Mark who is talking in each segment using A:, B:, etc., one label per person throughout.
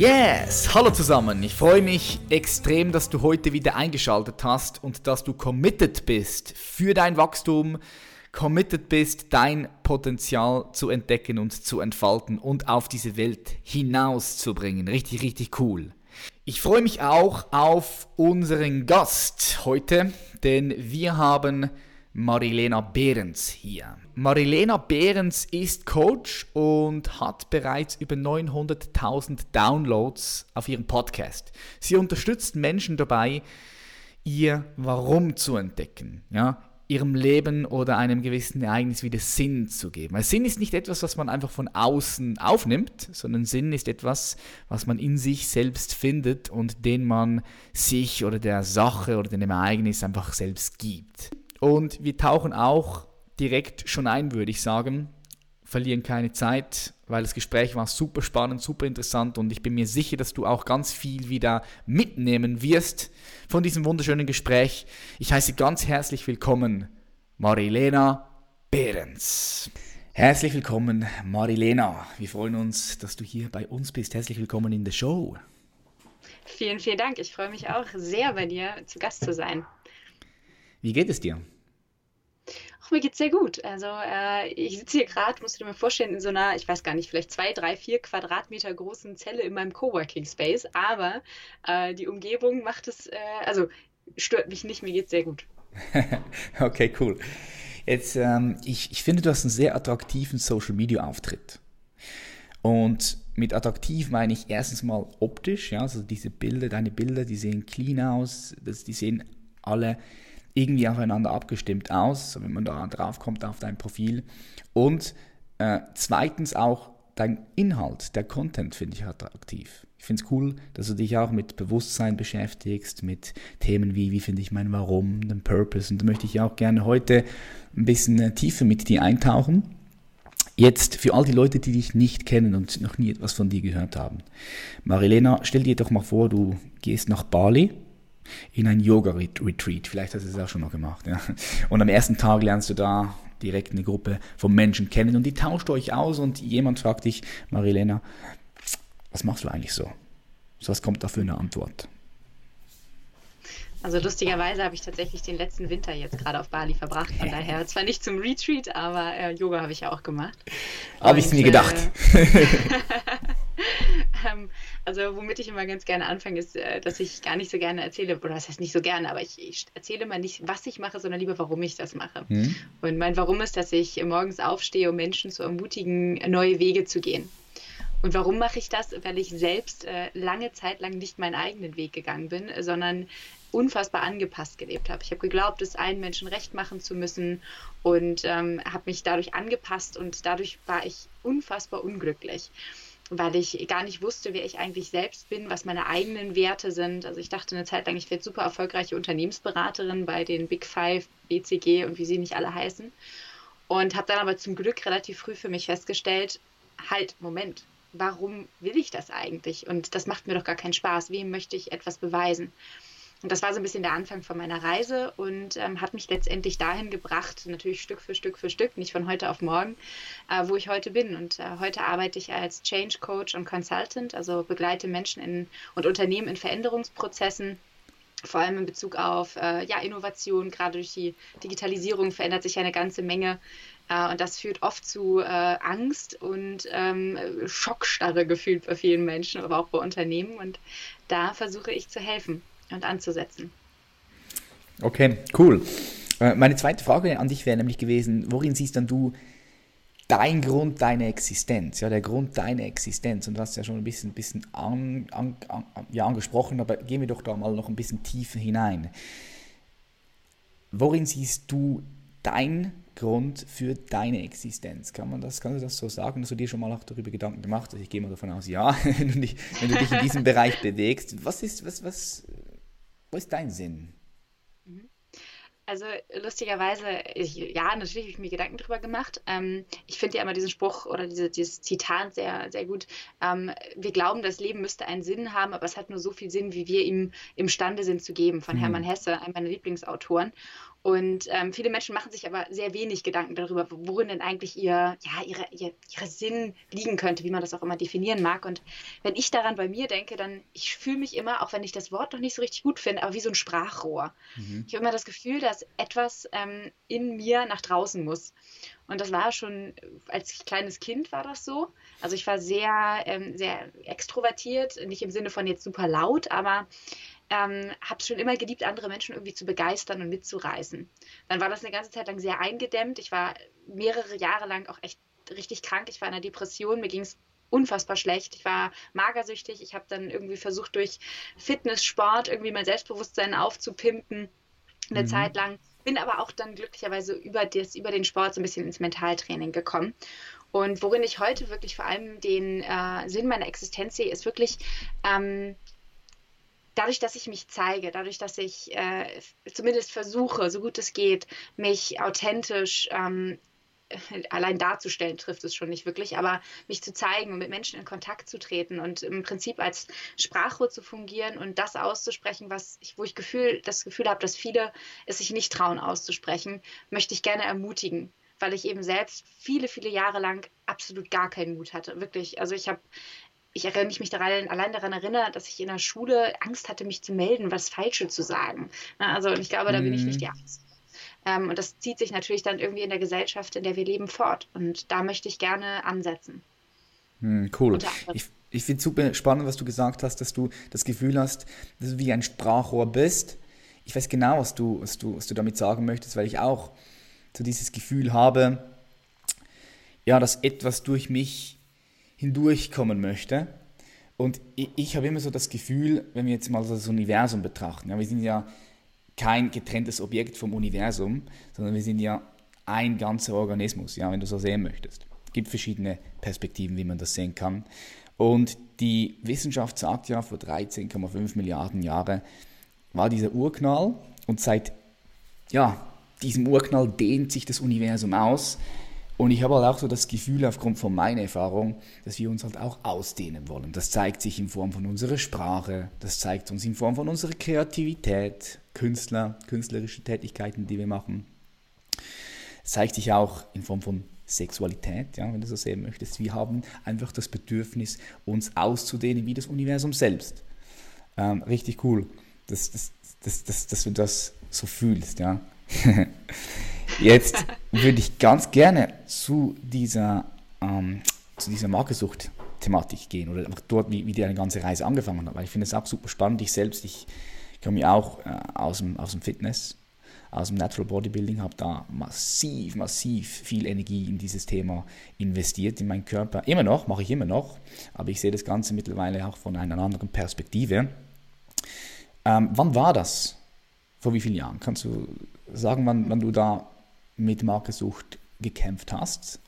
A: Yes, hallo zusammen. Ich freue mich extrem, dass du heute wieder eingeschaltet hast und dass du committed bist für dein Wachstum, committed bist, dein Potenzial zu entdecken und zu entfalten und auf diese Welt hinauszubringen. Richtig, richtig cool. Ich freue mich auch auf unseren Gast heute, denn wir haben Marilena Behrens hier. Marilena Behrens ist Coach und hat bereits über 900.000 Downloads auf ihrem Podcast. Sie unterstützt Menschen dabei, ihr Warum zu entdecken, ja, ihrem Leben oder einem gewissen Ereignis wieder Sinn zu geben. Weil Sinn ist nicht etwas, was man einfach von außen aufnimmt, sondern Sinn ist etwas, was man in sich selbst findet und den man sich oder der Sache oder dem Ereignis einfach selbst gibt. Und wir tauchen auch direkt schon ein, würde ich sagen. Verlieren keine Zeit, weil das Gespräch war super spannend, super interessant und ich bin mir sicher, dass du auch ganz viel wieder mitnehmen wirst von diesem wunderschönen Gespräch. Ich heiße ganz herzlich willkommen Marilena Behrens. Herzlich willkommen, Marilena. Wir freuen uns, dass du hier bei uns bist. Herzlich willkommen in der Show.
B: Vielen, vielen Dank. Ich freue mich auch sehr, bei dir zu Gast zu sein.
A: Wie geht es dir?
B: Ach, mir geht's sehr gut. Also äh, ich sitze hier gerade, musst du dir mal vorstellen, in so einer, ich weiß gar nicht, vielleicht zwei, drei, vier Quadratmeter großen Zelle in meinem Coworking Space. Aber äh, die Umgebung macht es, äh, also stört mich nicht. Mir geht's sehr gut.
A: okay, cool. Jetzt, ähm, ich, ich finde, du hast einen sehr attraktiven Social Media Auftritt. Und mit attraktiv meine ich erstens mal optisch, ja, also diese Bilder, deine Bilder, die sehen clean aus, das, die sehen alle irgendwie aufeinander abgestimmt aus, wenn man da drauf kommt auf dein Profil. Und äh, zweitens auch dein Inhalt, der Content finde ich attraktiv. Ich finde es cool, dass du dich auch mit Bewusstsein beschäftigst, mit Themen wie, wie finde ich mein Warum, den Purpose. Und da möchte ich auch gerne heute ein bisschen äh, tiefer mit dir eintauchen. Jetzt für all die Leute, die dich nicht kennen und noch nie etwas von dir gehört haben. Marilena, stell dir doch mal vor, du gehst nach Bali in ein Yoga-Retreat. Vielleicht hast du es auch schon mal gemacht. Ja. Und am ersten Tag lernst du da direkt eine Gruppe von Menschen kennen und die tauscht euch aus und jemand fragt dich, Marilena, was machst du eigentlich so? So was kommt da für eine Antwort?
B: Also lustigerweise habe ich tatsächlich den letzten Winter jetzt gerade auf Bali verbracht. Von daher zwar nicht zum Retreat, aber äh, Yoga habe ich ja auch gemacht.
A: Habe ich mir gedacht. Äh,
B: ähm, also womit ich immer ganz gerne anfange, ist, äh, dass ich gar nicht so gerne erzähle, oder das heißt nicht so gerne, aber ich, ich erzähle mal nicht, was ich mache, sondern lieber, warum ich das mache. Mhm. Und mein Warum ist, dass ich morgens aufstehe, um Menschen zu ermutigen, neue Wege zu gehen. Und warum mache ich das? Weil ich selbst äh, lange Zeit lang nicht meinen eigenen Weg gegangen bin, sondern unfassbar angepasst gelebt habe. Ich habe geglaubt, es allen Menschen recht machen zu müssen und ähm, habe mich dadurch angepasst und dadurch war ich unfassbar unglücklich weil ich gar nicht wusste, wer ich eigentlich selbst bin, was meine eigenen Werte sind. Also ich dachte eine Zeit lang, ich werde super erfolgreiche Unternehmensberaterin bei den Big Five, BCG und wie sie nicht alle heißen. Und habe dann aber zum Glück relativ früh für mich festgestellt, halt, Moment, warum will ich das eigentlich? Und das macht mir doch gar keinen Spaß. Wem möchte ich etwas beweisen? Und das war so ein bisschen der Anfang von meiner Reise und ähm, hat mich letztendlich dahin gebracht, natürlich Stück für Stück für Stück, nicht von heute auf morgen, äh, wo ich heute bin. Und äh, heute arbeite ich als Change Coach und Consultant, also begleite Menschen in, und Unternehmen in Veränderungsprozessen vor allem in Bezug auf äh, ja, Innovation, gerade durch die Digitalisierung verändert sich eine ganze Menge. Äh, und das führt oft zu äh, Angst und ähm, Schockstarre gefühlt bei vielen Menschen, aber auch bei Unternehmen. Und da versuche ich zu helfen und anzusetzen.
A: Okay, cool. Äh, meine zweite Frage an dich wäre nämlich gewesen, worin siehst dann du dein Grund deiner Existenz, ja, der Grund deiner Existenz. Und du hast ja schon ein bisschen, bisschen an, an, an, ja, angesprochen, aber gehen wir doch da mal noch ein bisschen tiefer hinein. Worin siehst du dein Grund für deine Existenz? Kann man das, kannst du das so sagen? Hast du dir schon mal auch darüber Gedanken gemacht? Also ich gehe mal davon aus, ja, wenn du dich, wenn du dich in diesem Bereich bewegst. Was ist, was, was, wo ist dein Sinn?
B: Mhm. Also lustigerweise, ich, ja, natürlich habe ich mir Gedanken darüber gemacht. Ähm, ich finde ja immer diesen Spruch oder diese, dieses Zitat sehr, sehr gut. Ähm, wir glauben, das Leben müsste einen Sinn haben, aber es hat nur so viel Sinn, wie wir ihm imstande sind zu geben, von mhm. Hermann Hesse, einem meiner Lieblingsautoren. Und ähm, viele Menschen machen sich aber sehr wenig Gedanken darüber, worin denn eigentlich ihr, ja, ihre, ihr, ihre Sinn liegen könnte, wie man das auch immer definieren mag. Und wenn ich daran bei mir denke, dann, ich fühle mich immer, auch wenn ich das Wort noch nicht so richtig gut finde, aber wie so ein Sprachrohr. Mhm. Ich habe immer das Gefühl, dass etwas ähm, in mir nach draußen muss. Und das war schon, als kleines Kind war das so. Also ich war sehr, ähm, sehr extrovertiert, nicht im Sinne von jetzt super laut, aber ähm, habe schon immer geliebt, andere Menschen irgendwie zu begeistern und mitzureißen. Dann war das eine ganze Zeit lang sehr eingedämmt. Ich war mehrere Jahre lang auch echt richtig krank. Ich war in einer Depression. Mir ging es unfassbar schlecht. Ich war magersüchtig. Ich habe dann irgendwie versucht, durch Fitness, Sport irgendwie mein Selbstbewusstsein aufzupimpen. Eine mhm. Zeit lang. Bin aber auch dann glücklicherweise über, das, über den Sport so ein bisschen ins Mentaltraining gekommen. Und worin ich heute wirklich vor allem den äh, Sinn meiner Existenz sehe, ist wirklich ähm, dadurch, dass ich mich zeige, dadurch, dass ich äh, zumindest versuche, so gut es geht, mich authentisch ähm, allein darzustellen, trifft es schon nicht wirklich, aber mich zu zeigen und mit Menschen in Kontakt zu treten und im Prinzip als Sprachrohr zu fungieren und das auszusprechen, was ich, wo ich Gefühl, das Gefühl habe, dass viele es sich nicht trauen auszusprechen, möchte ich gerne ermutigen weil ich eben selbst viele, viele Jahre lang absolut gar keinen Mut hatte. Wirklich. Also ich habe ich erinnere mich daran, allein daran erinnere, dass ich in der Schule Angst hatte, mich zu melden, was Falsche zu sagen. Also ich glaube, da bin ich nicht die mhm. Angst. Ähm, und das zieht sich natürlich dann irgendwie in der Gesellschaft, in der wir leben, fort. Und da möchte ich gerne ansetzen.
A: Hm, cool. Ich, ich finde es super spannend, was du gesagt hast, dass du das Gefühl hast, dass du wie ein Sprachrohr bist. Ich weiß genau, was du, was du, was du damit sagen möchtest, weil ich auch so dieses Gefühl habe, ja, dass etwas durch mich hindurchkommen möchte. Und ich, ich habe immer so das Gefühl, wenn wir jetzt mal das Universum betrachten, ja, wir sind ja kein getrenntes Objekt vom Universum, sondern wir sind ja ein ganzer Organismus, ja, wenn du so sehen möchtest. Es gibt verschiedene Perspektiven, wie man das sehen kann. Und die Wissenschaft sagt ja, vor 13,5 Milliarden Jahren war dieser Urknall und seit ja, diesem Urknall dehnt sich das Universum aus und ich habe halt auch so das Gefühl, aufgrund von meiner Erfahrung, dass wir uns halt auch ausdehnen wollen. Das zeigt sich in Form von unserer Sprache, das zeigt uns in Form von unserer Kreativität, Künstler, künstlerische Tätigkeiten, die wir machen. Es zeigt sich auch in Form von Sexualität, ja, wenn du so sehen möchtest. Wir haben einfach das Bedürfnis, uns auszudehnen wie das Universum selbst. Ähm, richtig cool, dass, dass, dass, dass, dass du das so fühlst. Ja. Jetzt würde ich ganz gerne zu dieser, ähm, zu dieser Markensucht-Thematik gehen oder einfach dort, wie, wie die eine ganze Reise angefangen hat, weil ich finde es auch super spannend. Ich selbst, ich komme ja auch äh, aus, dem, aus dem Fitness, aus dem Natural Bodybuilding, habe da massiv, massiv viel Energie in dieses Thema investiert, in meinen Körper. Immer noch, mache ich immer noch, aber ich sehe das Ganze mittlerweile auch von einer anderen Perspektive. Ähm, wann war das? Vor wie vielen Jahren? Kannst du sagen, wann, wann du da mit Markensucht gekämpft hast?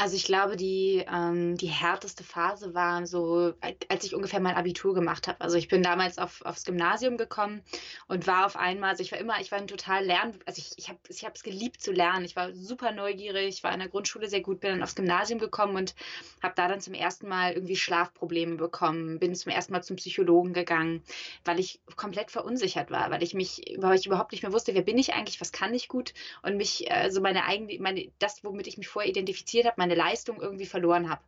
B: Also ich glaube, die, ähm, die härteste Phase war so, als ich ungefähr mein Abitur gemacht habe. Also ich bin damals auf, aufs Gymnasium gekommen und war auf einmal, also ich war immer, ich war ein total Lern, also ich, ich habe ich es geliebt zu lernen. Ich war super neugierig, war in der Grundschule sehr gut, bin dann aufs Gymnasium gekommen und habe da dann zum ersten Mal irgendwie Schlafprobleme bekommen, bin zum ersten Mal zum Psychologen gegangen, weil ich komplett verunsichert war, weil ich mich, weil ich überhaupt nicht mehr wusste, wer bin ich eigentlich, was kann ich gut und mich, also meine eigene, meine, das, womit ich mich vorher identifiziert habe, meine meine Leistung irgendwie verloren habe.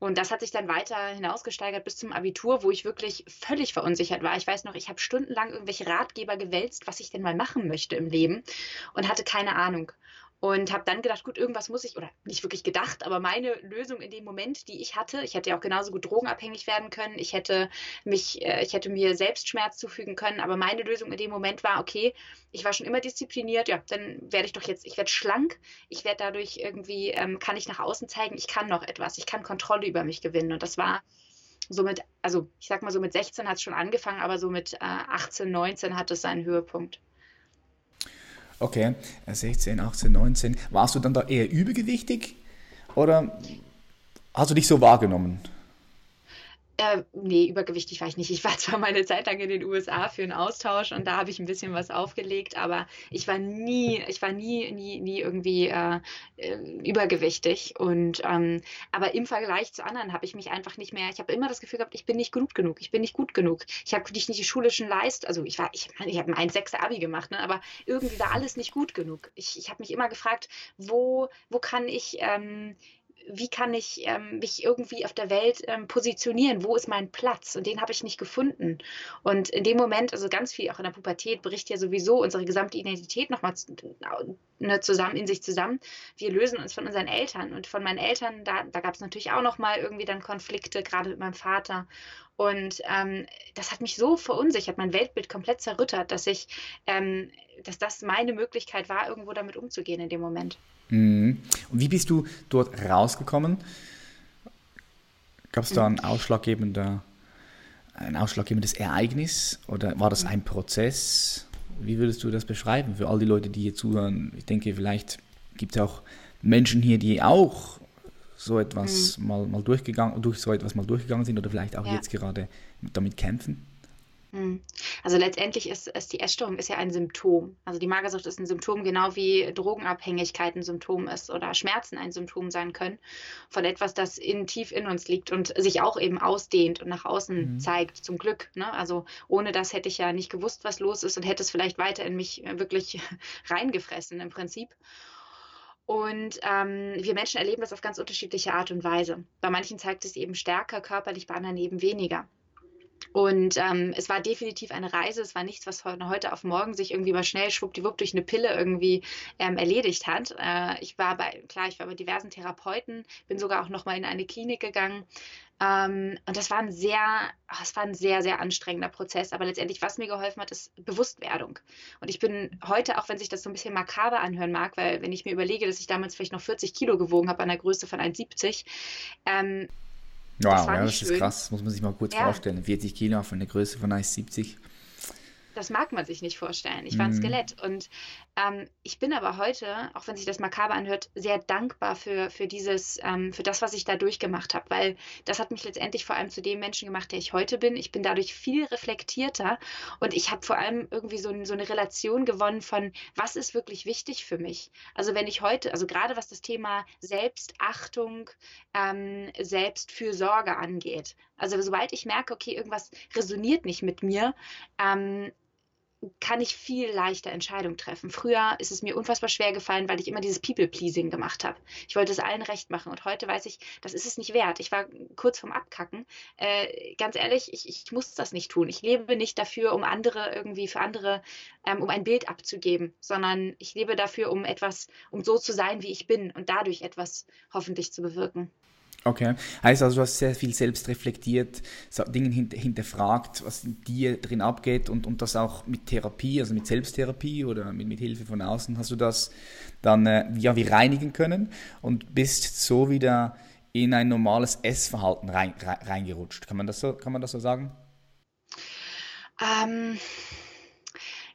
B: Und das hat sich dann weiter hinausgesteigert bis zum Abitur, wo ich wirklich völlig verunsichert war. Ich weiß noch, ich habe stundenlang irgendwelche Ratgeber gewälzt, was ich denn mal machen möchte im Leben und hatte keine Ahnung und habe dann gedacht, gut, irgendwas muss ich, oder nicht wirklich gedacht, aber meine Lösung in dem Moment, die ich hatte, ich hätte ja auch genauso gut drogenabhängig werden können, ich hätte mich, äh, ich hätte mir selbst Schmerz zufügen können, aber meine Lösung in dem Moment war, okay, ich war schon immer diszipliniert, ja, dann werde ich doch jetzt, ich werde schlank, ich werde dadurch irgendwie, ähm, kann ich nach außen zeigen, ich kann noch etwas, ich kann Kontrolle über mich gewinnen. Und das war somit, also ich sag mal so mit 16 hat es schon angefangen, aber so mit äh, 18, 19 hat es seinen Höhepunkt.
A: Okay, 16, 18, 19. Warst du dann da eher übergewichtig oder hast du dich so wahrgenommen?
B: Äh, nee, übergewichtig war ich nicht. Ich war zwar mal eine Zeit lang in den USA für einen Austausch und da habe ich ein bisschen was aufgelegt, aber ich war nie, ich war nie, nie, nie irgendwie äh, äh, übergewichtig. Und ähm, aber im Vergleich zu anderen habe ich mich einfach nicht mehr, ich habe immer das Gefühl gehabt, ich bin nicht gut genug, ich bin nicht gut genug. Ich habe nicht die schulischen Leist, also ich war, ich, ich habe ein 1,6 Abi gemacht, ne, aber irgendwie war alles nicht gut genug. Ich, ich habe mich immer gefragt, wo, wo kann ich ähm, wie kann ich ähm, mich irgendwie auf der Welt ähm, positionieren? Wo ist mein Platz? Und den habe ich nicht gefunden. Und in dem Moment, also ganz viel auch in der Pubertät, bricht ja sowieso unsere gesamte Identität nochmal ne, zusammen in sich zusammen. Wir lösen uns von unseren Eltern und von meinen Eltern, da, da gab es natürlich auch nochmal irgendwie dann Konflikte, gerade mit meinem Vater. Und ähm, das hat mich so verunsichert, mein Weltbild komplett zerrüttert, dass ich, ähm, dass das meine Möglichkeit war, irgendwo damit umzugehen in dem Moment.
A: Mhm. Und wie bist du dort rausgekommen? Gab es da ein ausschlaggebender, ein ausschlaggebendes Ereignis oder war das ein Prozess? Wie würdest du das beschreiben für all die Leute, die hier zuhören? Ich denke, vielleicht gibt es auch Menschen hier, die auch so etwas mhm. mal, mal durchgegangen, durch so etwas mal durchgegangen sind oder vielleicht auch ja. jetzt gerade damit kämpfen.
B: Hm. Also letztendlich ist, ist die Essstörung ist ja ein Symptom. Also die Magersucht ist ein Symptom, genau wie Drogenabhängigkeit ein Symptom ist oder Schmerzen ein Symptom sein können von etwas, das in, tief in uns liegt und sich auch eben ausdehnt und nach außen mhm. zeigt, zum Glück. Ne? Also ohne das hätte ich ja nicht gewusst, was los ist und hätte es vielleicht weiter in mich wirklich reingefressen im Prinzip. Und ähm, wir Menschen erleben das auf ganz unterschiedliche Art und Weise. Bei manchen zeigt es eben stärker körperlich, bei anderen eben weniger. Und ähm, es war definitiv eine Reise. Es war nichts, was von heute auf morgen sich irgendwie mal schnell schwuppdiwupp durch eine Pille irgendwie ähm, erledigt hat. Äh, ich war bei, klar, ich war bei diversen Therapeuten, bin sogar auch nochmal in eine Klinik gegangen. Ähm, und das war ein sehr, es war ein sehr, sehr anstrengender Prozess. Aber letztendlich, was mir geholfen hat, ist Bewusstwerdung. Und ich bin heute, auch wenn sich das so ein bisschen makaber anhören mag, weil wenn ich mir überlege, dass ich damals vielleicht noch 40 Kilo gewogen habe an der Größe von 1,70, ähm,
A: Wow, das ja, das schön. ist krass, muss man sich mal kurz ja. vorstellen. 40 Kilo von der Größe von 1,70
B: das mag man sich nicht vorstellen. Ich war ein mhm. Skelett. Und ähm, ich bin aber heute, auch wenn sich das makaber anhört, sehr dankbar für, für dieses, ähm, für das, was ich da durchgemacht habe, weil das hat mich letztendlich vor allem zu dem Menschen gemacht, der ich heute bin. Ich bin dadurch viel reflektierter und ich habe vor allem irgendwie so, so eine Relation gewonnen von, was ist wirklich wichtig für mich. Also wenn ich heute, also gerade was das Thema Selbstachtung, ähm, Selbstfürsorge angeht, also sobald ich merke, okay, irgendwas resoniert nicht mit mir, ähm, kann ich viel leichter Entscheidungen treffen. Früher ist es mir unfassbar schwer gefallen, weil ich immer dieses People-Pleasing gemacht habe. Ich wollte es allen recht machen und heute weiß ich, das ist es nicht wert. Ich war kurz vorm Abkacken. Äh, ganz ehrlich, ich, ich, muss das nicht tun. Ich lebe nicht dafür, um andere irgendwie für andere, ähm, um ein Bild abzugeben, sondern ich lebe dafür, um etwas, um so zu sein, wie ich bin und dadurch etwas hoffentlich zu bewirken.
A: Okay. Heißt also, du hast sehr viel selbst reflektiert, Dinge hinterfragt, was in dir drin abgeht und, und das auch mit Therapie, also mit Selbsttherapie oder mit, mit Hilfe von außen, hast du das dann äh, ja, wie reinigen können und bist so wieder in ein normales Essverhalten rein, reingerutscht. Kann man das so, kann man das so sagen?
B: Ähm,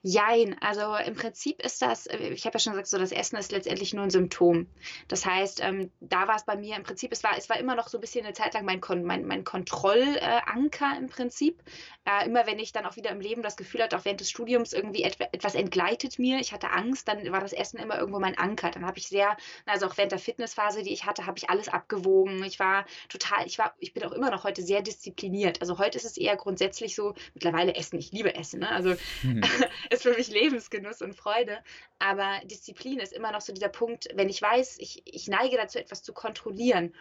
B: Jein, also im Prinzip ist das, äh, ich habe ja schon gesagt, so das Essen ist letztendlich nur ein Symptom. Das heißt, ähm, da war es bei mir im Prinzip, es war, es war immer noch so ein bisschen eine Zeit lang mein, Kon mein, mein Kontrollanker im Prinzip. Äh, immer wenn ich dann auch wieder im Leben das Gefühl hatte, auch während des Studiums irgendwie et etwas entgleitet mir, ich hatte Angst, dann war das Essen immer irgendwo mein Anker. Dann habe ich sehr, also auch während der Fitnessphase, die ich hatte, habe ich alles abgewogen. Ich war total, ich war, ich bin auch immer noch heute sehr diszipliniert. Also heute ist es eher grundsätzlich so, mittlerweile Essen, ich liebe Essen, ne? Also mhm. ist für mich Lebensgenuss und Freude. Aber Disziplin ist immer noch so dieser Punkt, wenn ich weiß, ich, ich neige dazu, etwas zu kontrollieren.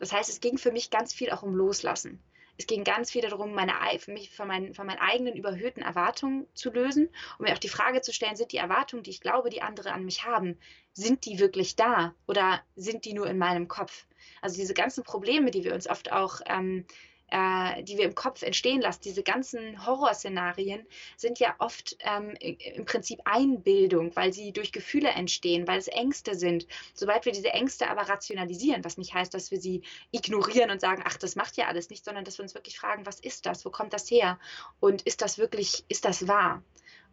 B: Das heißt, es ging für mich ganz viel auch um Loslassen. Es ging ganz viel darum, meine, für mich von meinen, von meinen eigenen überhöhten Erwartungen zu lösen und mir auch die Frage zu stellen, sind die Erwartungen, die ich glaube, die andere an mich haben, sind die wirklich da oder sind die nur in meinem Kopf? Also diese ganzen Probleme, die wir uns oft auch ähm, äh, die wir im Kopf entstehen lassen, diese ganzen Horrorszenarien, sind ja oft ähm, im Prinzip Einbildung, weil sie durch Gefühle entstehen, weil es Ängste sind. Sobald wir diese Ängste aber rationalisieren, was nicht heißt, dass wir sie ignorieren und sagen, ach, das macht ja alles nicht, sondern dass wir uns wirklich fragen, was ist das? Wo kommt das her? Und ist das wirklich, ist das wahr?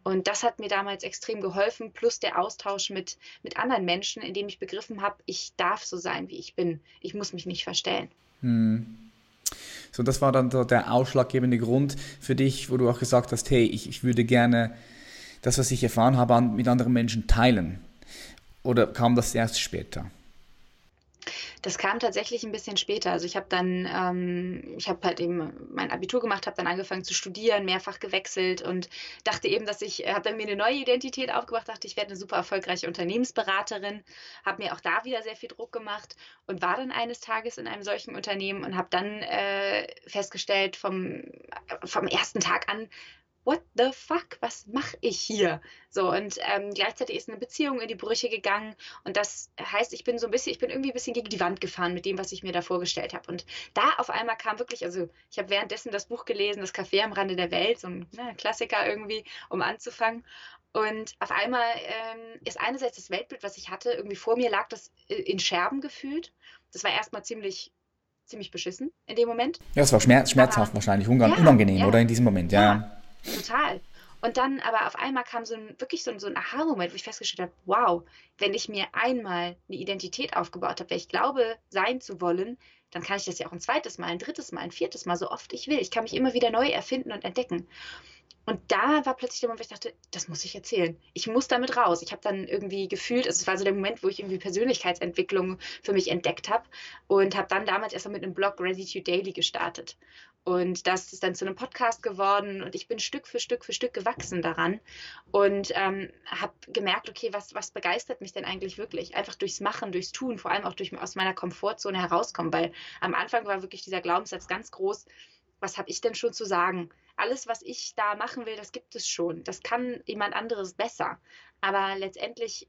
B: Und das hat mir damals extrem geholfen, plus der Austausch mit, mit anderen Menschen, in dem ich begriffen habe, ich darf so sein, wie ich bin. Ich muss mich nicht verstellen.
A: Hm. So, das war dann der ausschlaggebende Grund für dich, wo du auch gesagt hast, hey, ich, ich würde gerne das, was ich erfahren habe, mit anderen Menschen teilen. Oder kam das erst später?
B: Das kam tatsächlich ein bisschen später. Also ich habe dann, ähm, ich habe halt eben mein Abitur gemacht, habe dann angefangen zu studieren, mehrfach gewechselt und dachte eben, dass ich, habe dann mir eine neue Identität aufgebracht, dachte, ich werde eine super erfolgreiche Unternehmensberaterin, habe mir auch da wieder sehr viel Druck gemacht und war dann eines Tages in einem solchen Unternehmen und habe dann äh, festgestellt vom, vom ersten Tag an, what the fuck, was mache ich hier? So, und ähm, gleichzeitig ist eine Beziehung in die Brüche gegangen. Und das heißt, ich bin so ein bisschen, ich bin irgendwie ein bisschen gegen die Wand gefahren mit dem, was ich mir da vorgestellt habe. Und da auf einmal kam wirklich, also ich habe währenddessen das Buch gelesen, Das Café am Rande der Welt, so ein ne, Klassiker irgendwie, um anzufangen. Und auf einmal ähm, ist einerseits das Weltbild, was ich hatte, irgendwie vor mir lag das in Scherben gefühlt. Das war erstmal ziemlich ziemlich beschissen in dem Moment.
A: Ja, es war schmerz, schmerzhaft Aber, wahrscheinlich, unangenehm, ja, oder in diesem Moment, ja. ja.
B: Total. Und dann aber auf einmal kam so ein, wirklich so ein, so ein Aha-Moment, wo ich festgestellt habe, wow, wenn ich mir einmal eine Identität aufgebaut habe, wer ich glaube, sein zu wollen, dann kann ich das ja auch ein zweites Mal, ein drittes Mal, ein viertes Mal, so oft ich will. Ich kann mich immer wieder neu erfinden und entdecken. Und da war plötzlich der Moment, wo ich dachte, das muss ich erzählen. Ich muss damit raus. Ich habe dann irgendwie gefühlt, also es war so der Moment, wo ich irgendwie Persönlichkeitsentwicklung für mich entdeckt habe und habe dann damals erstmal mit einem Blog to Daily gestartet. Und das ist dann zu einem Podcast geworden und ich bin Stück für Stück für Stück gewachsen daran und ähm, habe gemerkt, okay, was, was begeistert mich denn eigentlich wirklich? Einfach durchs Machen, durchs Tun, vor allem auch durch aus meiner Komfortzone herauskommen, weil am Anfang war wirklich dieser Glaubenssatz ganz groß, was habe ich denn schon zu sagen? Alles, was ich da machen will, das gibt es schon. Das kann jemand anderes besser. Aber letztendlich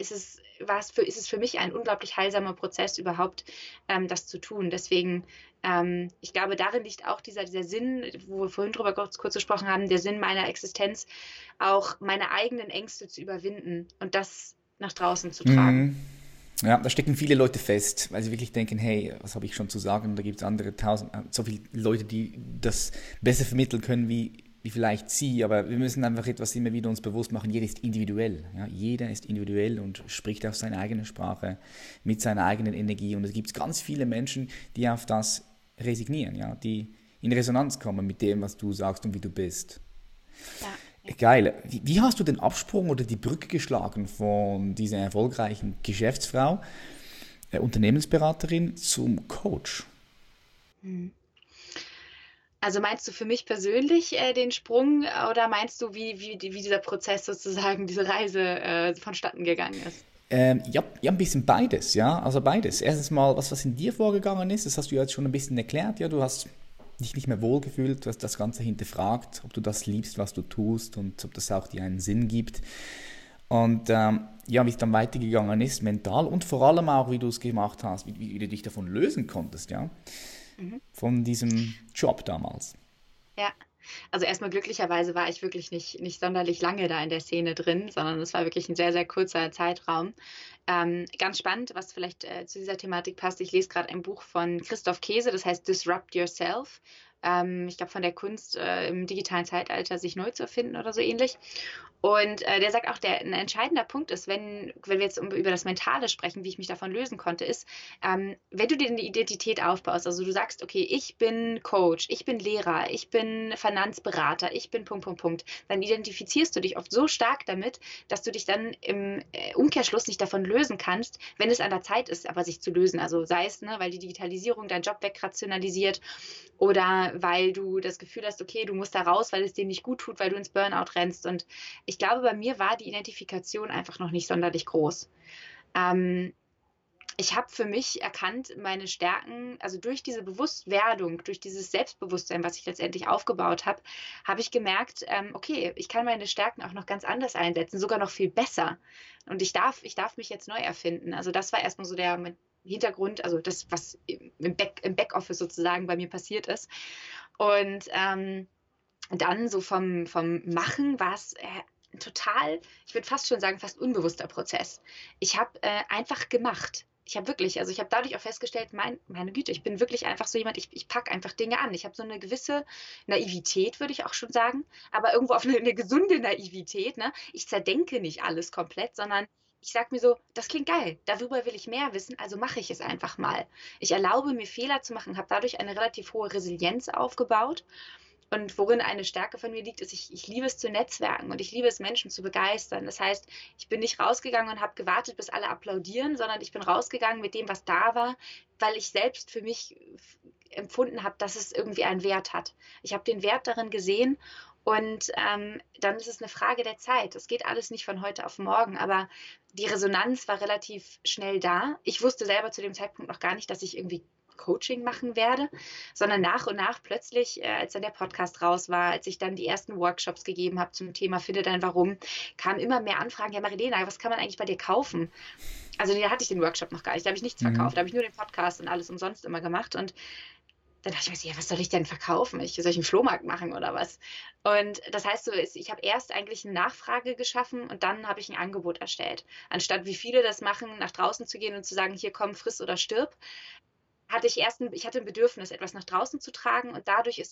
B: ist es, war es für, ist es für mich ein unglaublich heilsamer Prozess, überhaupt ähm, das zu tun. Deswegen, ähm, ich glaube, darin liegt auch dieser, dieser Sinn, wo wir vorhin drüber kurz, kurz gesprochen haben, der Sinn meiner Existenz, auch meine eigenen Ängste zu überwinden und das nach draußen zu tragen. Mhm.
A: Ja, da stecken viele Leute fest, weil sie wirklich denken, hey, was habe ich schon zu sagen? Da gibt es andere tausend, äh, so viele Leute, die das besser vermitteln können wie, wie vielleicht sie, aber wir müssen einfach etwas immer wieder uns bewusst machen, jeder ist individuell. Ja? Jeder ist individuell und spricht auf seine eigene Sprache, mit seiner eigenen Energie. Und es gibt ganz viele Menschen, die auf das resignieren, ja? die in Resonanz kommen mit dem, was du sagst und wie du bist. Ja. Geil. Wie, wie, hast du den Absprung oder die Brücke geschlagen von dieser erfolgreichen Geschäftsfrau, äh, Unternehmensberaterin zum Coach? Hm.
B: Also meinst du für mich persönlich äh, den Sprung oder meinst du, wie, wie, wie dieser Prozess sozusagen, diese Reise äh, vonstatten gegangen ist?
A: Ähm, ja, ja, ein bisschen beides, ja. Also beides. Erstens mal, was, was in dir vorgegangen ist, das hast du jetzt schon ein bisschen erklärt. Ja, du hast dich nicht mehr wohlgefühlt, du hast das Ganze hinterfragt, ob du das liebst, was du tust und ob das auch dir einen Sinn gibt. Und ähm, ja, wie es dann weitergegangen ist, mental und vor allem auch, wie du es gemacht hast, wie, wie, du dich davon lösen konntest, ja, mhm. von diesem Job damals.
B: Ja, also erstmal glücklicherweise war ich wirklich nicht, nicht sonderlich lange da in der Szene drin, sondern es war wirklich ein sehr, sehr kurzer Zeitraum. Ähm, ganz spannend, was vielleicht äh, zu dieser Thematik passt. Ich lese gerade ein Buch von Christoph Käse, das heißt Disrupt Yourself. Ähm, ich glaube, von der Kunst äh, im digitalen Zeitalter sich neu zu erfinden oder so ähnlich. Und äh, der sagt auch, der ein entscheidender Punkt ist, wenn, wenn wir jetzt über das Mentale sprechen, wie ich mich davon lösen konnte, ist, ähm, wenn du dir eine Identität aufbaust, also du sagst, okay, ich bin Coach, ich bin Lehrer, ich bin Finanzberater, ich bin Punkt, Punkt, Punkt, dann identifizierst du dich oft so stark damit, dass du dich dann im äh, Umkehrschluss nicht davon lösen kannst, wenn es an der Zeit ist, aber sich zu lösen. Also sei es, ne, weil die Digitalisierung deinen Job wegrationalisiert oder weil du das Gefühl hast, okay, du musst da raus, weil es dir nicht gut tut, weil du ins Burnout rennst und ich glaube, bei mir war die Identifikation einfach noch nicht sonderlich groß. Ähm, ich habe für mich erkannt, meine Stärken, also durch diese Bewusstwerdung, durch dieses Selbstbewusstsein, was ich letztendlich aufgebaut habe, habe ich gemerkt, ähm, okay, ich kann meine Stärken auch noch ganz anders einsetzen, sogar noch viel besser. Und ich darf, ich darf mich jetzt neu erfinden. Also das war erstmal so der Hintergrund, also das, was im, Back, im Backoffice sozusagen bei mir passiert ist. Und ähm, dann so vom, vom Machen war es äh, total, ich würde fast schon sagen, fast unbewusster Prozess. Ich habe äh, einfach gemacht. Ich habe wirklich, also ich habe dadurch auch festgestellt, mein, meine Güte, ich bin wirklich einfach so jemand, ich, ich packe einfach Dinge an. Ich habe so eine gewisse Naivität, würde ich auch schon sagen, aber irgendwo auf eine, eine gesunde Naivität. Ne? Ich zerdenke nicht alles komplett, sondern ich sage mir so, das klingt geil, darüber will ich mehr wissen, also mache ich es einfach mal. Ich erlaube mir Fehler zu machen, habe dadurch eine relativ hohe Resilienz aufgebaut. Und worin eine Stärke von mir liegt, ist, ich, ich liebe es zu netzwerken und ich liebe es, Menschen zu begeistern. Das heißt, ich bin nicht rausgegangen und habe gewartet, bis alle applaudieren, sondern ich bin rausgegangen mit dem, was da war, weil ich selbst für mich empfunden habe, dass es irgendwie einen Wert hat. Ich habe den Wert darin gesehen und ähm, dann ist es eine Frage der Zeit. Es geht alles nicht von heute auf morgen, aber die Resonanz war relativ schnell da. Ich wusste selber zu dem Zeitpunkt noch gar nicht, dass ich irgendwie Coaching machen werde, sondern nach und nach plötzlich, äh, als dann der Podcast raus war, als ich dann die ersten Workshops gegeben habe zum Thema Finde dein Warum, kamen immer mehr Anfragen, ja Marilena, was kann man eigentlich bei dir kaufen? Also da hatte ich den Workshop noch gar nicht, da habe ich nichts mhm. verkauft, da habe ich nur den Podcast und alles umsonst immer gemacht und dann dachte ich mir, ja, was soll ich denn verkaufen? Ich, soll ich einen Flohmarkt machen oder was? Und das heißt so, ich habe erst eigentlich eine Nachfrage geschaffen und dann habe ich ein Angebot erstellt. Anstatt wie viele das machen, nach draußen zu gehen und zu sagen, hier komm, friss oder stirb, hatte ich erst ein, ich hatte ein Bedürfnis, etwas nach draußen zu tragen und dadurch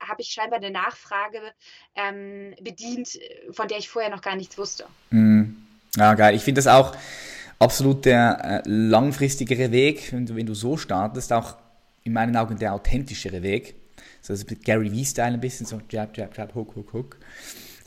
B: habe ich scheinbar eine Nachfrage ähm, bedient, von der ich vorher noch gar nichts wusste.
A: Mm. Ja, geil. Ich finde das auch absolut der äh, langfristigere Weg, wenn du, wenn du so startest, auch in meinen Augen der authentischere Weg. So also mit Gary Vee-Style ein bisschen, so jab, jab, jab, hook, hook, hook.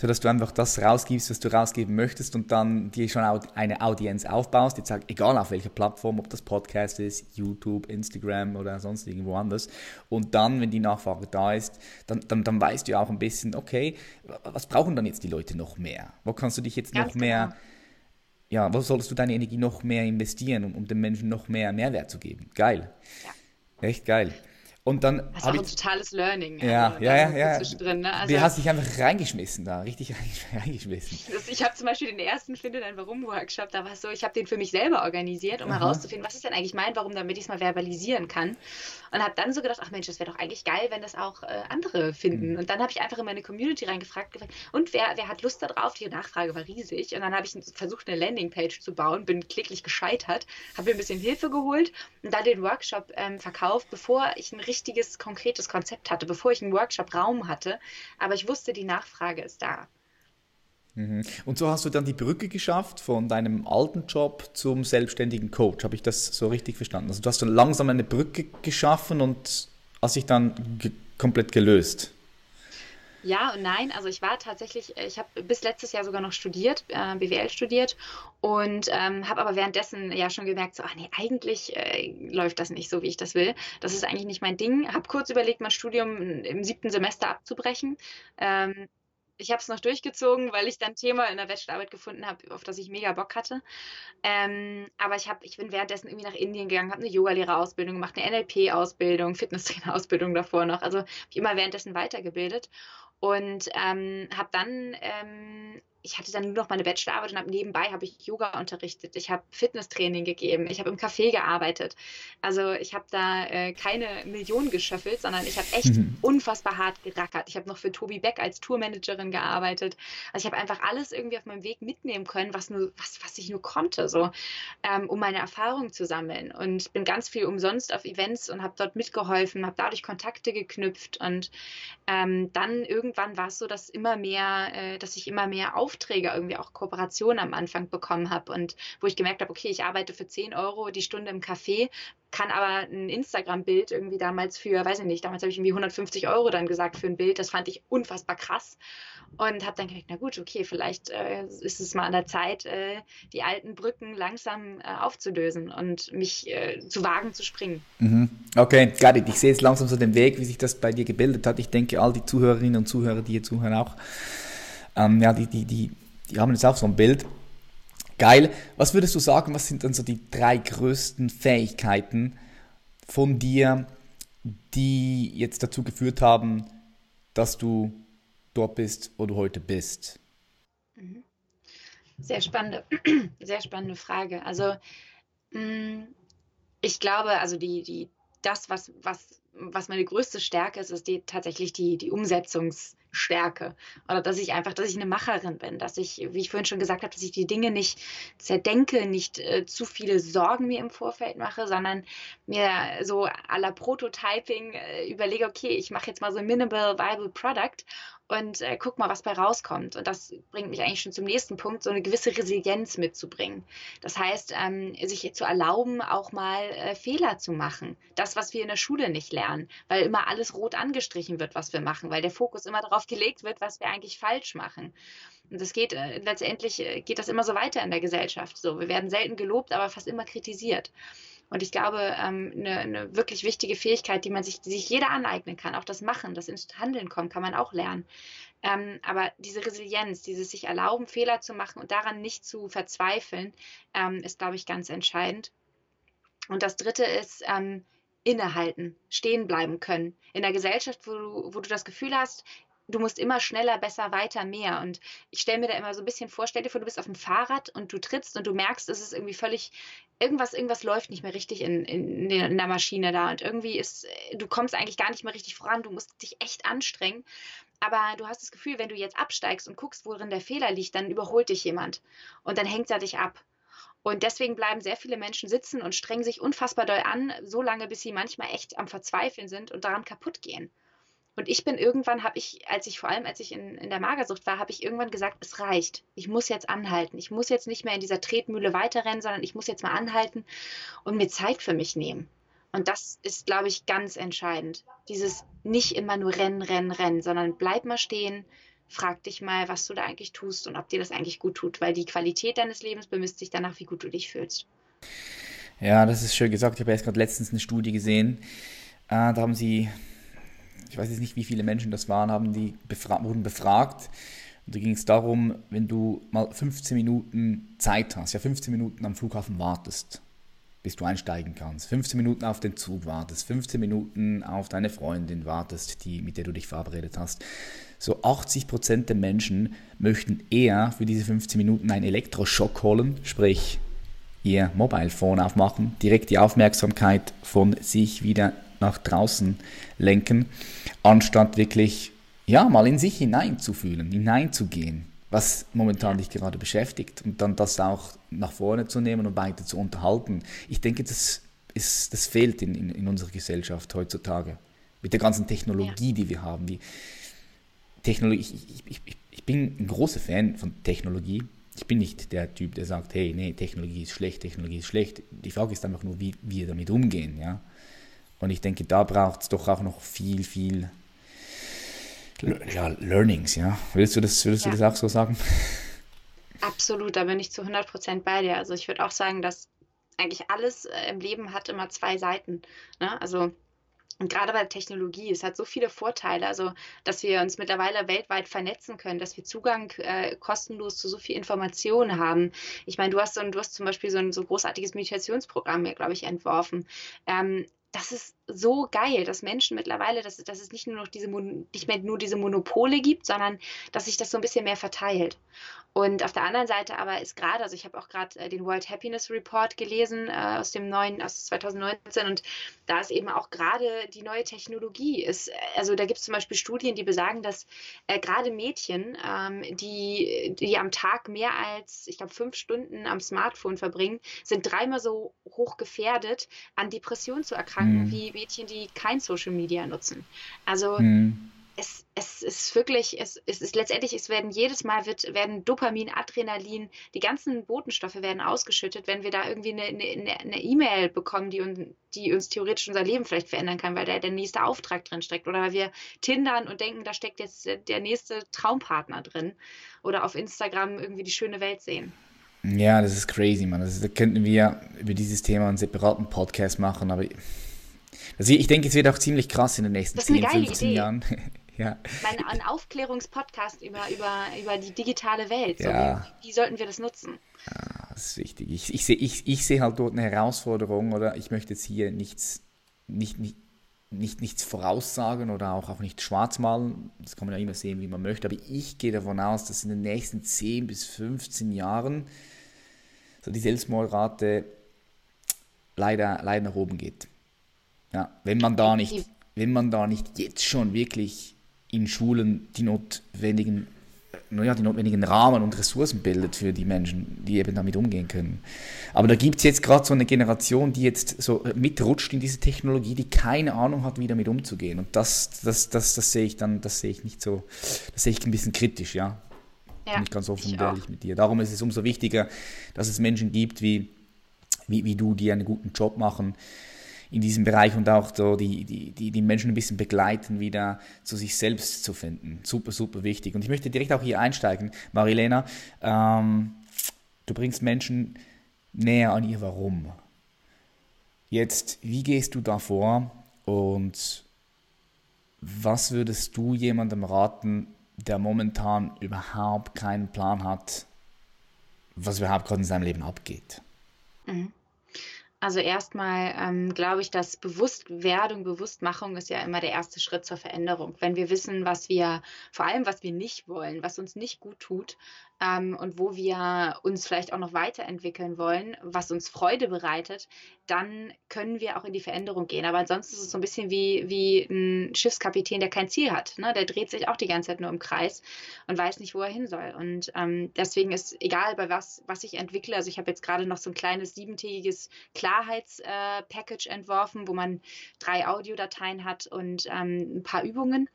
A: So dass du einfach das rausgibst, was du rausgeben möchtest und dann dir schon eine Audienz aufbaust, jetzt sag, egal auf welcher Plattform, ob das Podcast ist, YouTube, Instagram oder sonst irgendwo anders. Und dann, wenn die Nachfrage da ist, dann, dann, dann weißt du ja auch ein bisschen, okay, was brauchen dann jetzt die Leute noch mehr? Wo kannst du dich jetzt Ganz noch mehr, genau. ja, wo solltest du deine Energie noch mehr investieren, um, um den Menschen noch mehr Mehrwert zu geben? Geil. Ja. Echt geil. Und dann
B: das ist auch ich, ein totales Learning.
A: Ja, also, ja, ja. ja. Drin, ne? also, du hast dich einfach reingeschmissen da, richtig reingeschmissen.
B: Ich habe zum Beispiel den ersten Finde dein Warum-Workshop, da war es so, ich habe den für mich selber organisiert, um Aha. herauszufinden, was ist denn eigentlich mein Warum, damit ich es mal verbalisieren kann. Und habe dann so gedacht, ach Mensch, das wäre doch eigentlich geil, wenn das auch äh, andere finden. Mhm. Und dann habe ich einfach in meine Community reingefragt, gefragt, und wer, wer hat Lust darauf? Die Nachfrage war riesig. Und dann habe ich versucht, eine Landingpage zu bauen, bin kläglich gescheitert, habe mir ein bisschen Hilfe geholt und dann den Workshop ähm, verkauft, bevor ich ein richtiges, konkretes Konzept hatte, bevor ich einen Workshop-Raum hatte. Aber ich wusste, die Nachfrage ist da.
A: Mhm. Und so hast du dann die Brücke geschafft von deinem alten Job zum selbstständigen Coach. Habe ich das so richtig verstanden? Also du hast dann langsam eine Brücke geschaffen und hast dich dann ge komplett gelöst.
B: Ja und nein. Also ich war tatsächlich, ich habe bis letztes Jahr sogar noch studiert, äh, BWL studiert und ähm, habe aber währenddessen ja schon gemerkt, so, ach nee, eigentlich äh, läuft das nicht so, wie ich das will. Das ist eigentlich nicht mein Ding. Habe kurz überlegt, mein Studium im siebten Semester abzubrechen. Ähm, ich habe es noch durchgezogen, weil ich dann Thema in der Bachelorarbeit gefunden habe, auf das ich mega Bock hatte. Ähm, aber ich, hab, ich bin währenddessen irgendwie nach Indien gegangen, habe eine Yogalehrerausbildung gemacht, eine NLP-Ausbildung, Fitnesstrainer-Ausbildung davor noch. Also habe ich immer währenddessen weitergebildet und ähm, habe dann ähm, ich hatte dann nur noch meine Bachelorarbeit und habe nebenbei habe ich Yoga unterrichtet, ich habe Fitnesstraining gegeben, ich habe im Café gearbeitet. Also ich habe da äh, keine Millionen geschöffelt, sondern ich habe echt mhm. unfassbar hart gerackert. Ich habe noch für Tobi Beck als Tourmanagerin gearbeitet. Also ich habe einfach alles irgendwie auf meinem Weg mitnehmen können, was nur was was ich nur konnte, so ähm, um meine Erfahrungen zu sammeln und bin ganz viel umsonst auf Events und habe dort mitgeholfen, habe dadurch Kontakte geknüpft und ähm, dann irgendwann war es so, dass immer mehr, äh, dass ich immer mehr auf Aufträge, irgendwie auch Kooperationen am Anfang bekommen habe und wo ich gemerkt habe, okay, ich arbeite für 10 Euro die Stunde im Café, kann aber ein Instagram-Bild irgendwie damals für, weiß ich nicht, damals habe ich irgendwie 150 Euro dann gesagt für ein Bild. Das fand ich unfassbar krass und habe dann gedacht, na gut, okay, vielleicht äh, ist es mal an der Zeit, äh, die alten Brücken langsam äh, aufzulösen und mich äh, zu wagen zu springen.
A: Mhm. Okay, got it. Ich sehe jetzt langsam so den Weg, wie sich das bei dir gebildet hat. Ich denke, all die Zuhörerinnen und Zuhörer, die hier zuhören, auch ähm, ja, die, die, die, die haben jetzt auch so ein Bild. Geil. Was würdest du sagen, was sind dann so die drei größten Fähigkeiten von dir, die jetzt dazu geführt haben, dass du dort bist, wo du heute bist?
B: Mhm. Sehr spannende, sehr spannende Frage. Also mm, ich glaube, also die, die, das, was, was, was meine größte Stärke ist, ist die, tatsächlich die, die Umsetzungs- stärke. Oder dass ich einfach, dass ich eine Macherin bin, dass ich, wie ich vorhin schon gesagt habe, dass ich die Dinge nicht zerdenke, nicht äh, zu viele Sorgen mir im Vorfeld mache, sondern mir so à la Prototyping äh, überlege, okay, ich mache jetzt mal so ein Minimal Viable Product und äh, guck mal, was bei rauskommt. Und das bringt mich eigentlich schon zum nächsten Punkt, so eine gewisse Resilienz mitzubringen. Das heißt, ähm, sich zu erlauben, auch mal äh, Fehler zu machen. Das, was wir in der Schule nicht lernen, weil immer alles rot angestrichen wird, was wir machen, weil der Fokus immer darauf gelegt wird, was wir eigentlich falsch machen. Und das geht äh, letztendlich äh, geht das immer so weiter in der Gesellschaft. So, wir werden selten gelobt, aber fast immer kritisiert. Und ich glaube, ähm, eine, eine wirklich wichtige Fähigkeit, die man sich, die sich jeder aneignen kann, auch das Machen, das ins Handeln kommen, kann man auch lernen. Ähm, aber diese Resilienz, dieses sich erlauben, Fehler zu machen und daran nicht zu verzweifeln, ähm, ist, glaube ich, ganz entscheidend. Und das Dritte ist, ähm, innehalten, stehen bleiben können. In der Gesellschaft, wo du, wo du das Gefühl hast, du musst immer schneller, besser, weiter, mehr. Und ich stelle mir da immer so ein bisschen vor, stell dir vor, du bist auf dem Fahrrad und du trittst und du merkst, es ist irgendwie völlig, irgendwas, irgendwas läuft nicht mehr richtig in, in, in der Maschine da. Und irgendwie ist, du kommst eigentlich gar nicht mehr richtig voran, du musst dich echt anstrengen. Aber du hast das Gefühl, wenn du jetzt absteigst und guckst, worin der Fehler liegt, dann überholt dich jemand. Und dann hängt er dich ab. Und deswegen bleiben sehr viele Menschen sitzen und strengen sich unfassbar doll an, so lange, bis sie manchmal echt am Verzweifeln sind und daran kaputt gehen. Und ich bin irgendwann, habe ich, als ich vor allem, als ich in, in der Magersucht war, habe ich irgendwann gesagt, es reicht. Ich muss jetzt anhalten. Ich muss jetzt nicht mehr in dieser Tretmühle weiterrennen, sondern ich muss jetzt mal anhalten und mir Zeit für mich nehmen. Und das ist, glaube ich, ganz entscheidend. Dieses nicht immer nur rennen, rennen, rennen, sondern bleib mal stehen, frag dich mal, was du da eigentlich tust und ob dir das eigentlich gut tut, weil die Qualität deines Lebens bemisst sich danach, wie gut du dich fühlst.
A: Ja, das ist schön gesagt. Ich habe erst gerade letztens eine Studie gesehen. Äh, da haben sie ich weiß jetzt nicht, wie viele Menschen das waren, haben die befra wurden befragt. Und da ging es darum, wenn du mal 15 Minuten Zeit hast, ja 15 Minuten am Flughafen wartest, bis du einsteigen kannst, 15 Minuten auf den Zug wartest, 15 Minuten auf deine Freundin wartest, die, mit der du dich verabredet hast. So 80 Prozent der Menschen möchten eher für diese 15 Minuten einen Elektroschock holen, sprich ihr Mobile Phone aufmachen, direkt die Aufmerksamkeit von sich wieder nach draußen lenken, anstatt wirklich ja mal in sich hineinzufühlen, hineinzugehen, was momentan dich gerade beschäftigt und dann das auch nach vorne zu nehmen und weiter zu unterhalten. Ich denke, das, ist, das fehlt in, in, in unserer Gesellschaft heutzutage. Mit der ganzen Technologie, ja. die wir haben. Wie Technologie, ich, ich, ich, ich bin ein großer Fan von Technologie. Ich bin nicht der Typ, der sagt, hey, nee, Technologie ist schlecht, Technologie ist schlecht. Die Frage ist einfach nur, wie wir damit umgehen. Ja? Und ich denke, da braucht es doch auch noch viel, viel ja, Learnings, ja. Willst du das, würdest ja. du das auch so sagen?
B: Absolut, da bin ich zu 100% bei dir. Also ich würde auch sagen, dass eigentlich alles äh, im Leben hat immer zwei Seiten. Ne? Also und gerade bei der Technologie, es hat so viele Vorteile, also dass wir uns mittlerweile weltweit vernetzen können, dass wir Zugang äh, kostenlos zu so viel Informationen haben. Ich meine, du hast so, du hast zum Beispiel so ein so großartiges Meditationsprogramm, glaube ich, entworfen. Ähm, das ist so geil, dass Menschen mittlerweile, dass, dass es nicht nur noch diese nicht mehr nur diese Monopole gibt, sondern dass sich das so ein bisschen mehr verteilt. Und auf der anderen Seite aber ist gerade, also ich habe auch gerade äh, den World Happiness Report gelesen äh, aus dem neuen, aus 2019 und da ist eben auch gerade die neue Technologie ist, also da gibt es zum Beispiel Studien, die besagen, dass äh, gerade Mädchen, ähm, die, die am Tag mehr als, ich glaube, fünf Stunden am Smartphone verbringen, sind dreimal so hoch gefährdet, an Depressionen zu erkranken, mhm. wie Mädchen, die kein Social Media nutzen. Also mhm es, es ist wirklich, es, es ist letztendlich, es werden jedes Mal wird, werden Dopamin, Adrenalin, die ganzen Botenstoffe werden ausgeschüttet, wenn wir da irgendwie eine E-Mail eine bekommen, die uns, die uns theoretisch unser Leben vielleicht verändern kann, weil da der nächste Auftrag drin steckt. Oder weil wir tindern und denken, da steckt jetzt der nächste Traumpartner drin. Oder auf Instagram irgendwie die schöne Welt sehen.
A: Ja, das ist crazy, man. Das, da könnten wir über dieses Thema einen separaten Podcast machen, aber also ich denke, es wird auch ziemlich krass in den nächsten 10, 15 Idee. Jahren.
B: ja. Mein, ein Aufklärungspodcast über, über, über die digitale Welt. So, ja. wie, wie, sollten wir das nutzen?
A: Ja, das ist wichtig. Ich, ich sehe ich, ich seh halt dort eine Herausforderung oder ich möchte jetzt hier nichts, nicht, nicht, nicht, nichts voraussagen oder auch, auch nicht schwarz malen. Das kann man ja immer sehen, wie man möchte. Aber ich gehe davon aus, dass in den nächsten 10 bis 15 Jahren so die Selbstmordrate leider, leider nach oben geht. Ja, wenn man da nicht, wenn man da nicht jetzt schon wirklich in Schulen die notwendigen naja, die notwendigen Rahmen und Ressourcen bildet für die Menschen, die eben damit umgehen können. Aber da gibt es jetzt gerade so eine Generation, die jetzt so mitrutscht in diese Technologie, die keine Ahnung hat, wie damit umzugehen. Und das, das, das, das sehe ich dann, das sehe ich nicht so, das sehe ich ein bisschen kritisch, ja. ja Bin ich ganz offen und ehrlich mit dir. Darum ist es umso wichtiger, dass es Menschen gibt wie, wie, wie du, die einen guten Job machen, in diesem Bereich und auch so die, die, die, Menschen ein bisschen begleiten, wieder zu sich selbst zu finden. Super, super wichtig. Und ich möchte direkt auch hier einsteigen, Marilena. Ähm, du bringst Menschen näher an ihr Warum. Jetzt, wie gehst du da vor und was würdest du jemandem raten, der momentan überhaupt keinen Plan hat, was überhaupt gerade in seinem Leben abgeht?
B: Mhm. Also erstmal ähm, glaube ich, dass Bewusstwerdung, Bewusstmachung ist ja immer der erste Schritt zur Veränderung. Wenn wir wissen, was wir, vor allem was wir nicht wollen, was uns nicht gut tut, ähm, und wo wir uns vielleicht auch noch weiterentwickeln wollen, was uns Freude bereitet, dann können wir auch in die Veränderung gehen. Aber ansonsten ist es so ein bisschen wie, wie ein Schiffskapitän, der kein Ziel hat. Ne? Der dreht sich auch die ganze Zeit nur im Kreis und weiß nicht, wo er hin soll. Und ähm, deswegen ist egal, bei was, was ich entwickle. Also ich habe jetzt gerade noch so ein kleines siebentägiges Klarheitspackage äh, entworfen, wo man drei Audiodateien hat und ähm, ein paar Übungen.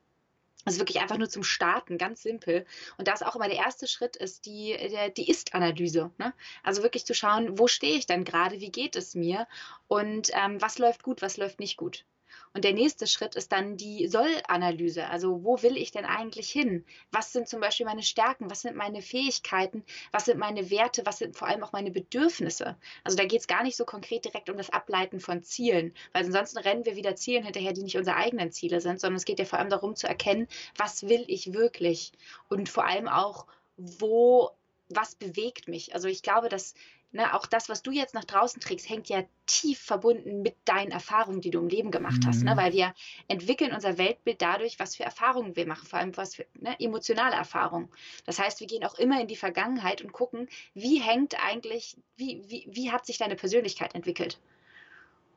B: Also wirklich einfach nur zum Starten, ganz simpel. Und da ist auch immer der erste Schritt ist die, der, die Ist-Analyse. Ne? Also wirklich zu schauen, wo stehe ich denn gerade, wie geht es mir und ähm, was läuft gut, was läuft nicht gut. Und der nächste Schritt ist dann die Soll-Analyse. Also wo will ich denn eigentlich hin? Was sind zum Beispiel meine Stärken? Was sind meine Fähigkeiten? Was sind meine Werte? Was sind vor allem auch meine Bedürfnisse? Also da geht es gar nicht so konkret direkt um das Ableiten von Zielen, weil ansonsten rennen wir wieder Zielen hinterher, die nicht unsere eigenen Ziele sind, sondern es geht ja vor allem darum zu erkennen, was will ich wirklich? Und vor allem auch, wo was bewegt mich? Also ich glaube, dass ne, auch das, was du jetzt nach draußen trägst, hängt ja tief verbunden mit deinen Erfahrungen, die du im Leben gemacht mhm. hast. Ne? Mhm. Weil wir entwickeln unser Weltbild dadurch, was für Erfahrungen wir machen, vor allem was für ne, emotionale Erfahrungen. Das heißt, wir gehen auch immer in die Vergangenheit und gucken, wie hängt eigentlich, wie, wie, wie hat sich deine Persönlichkeit entwickelt?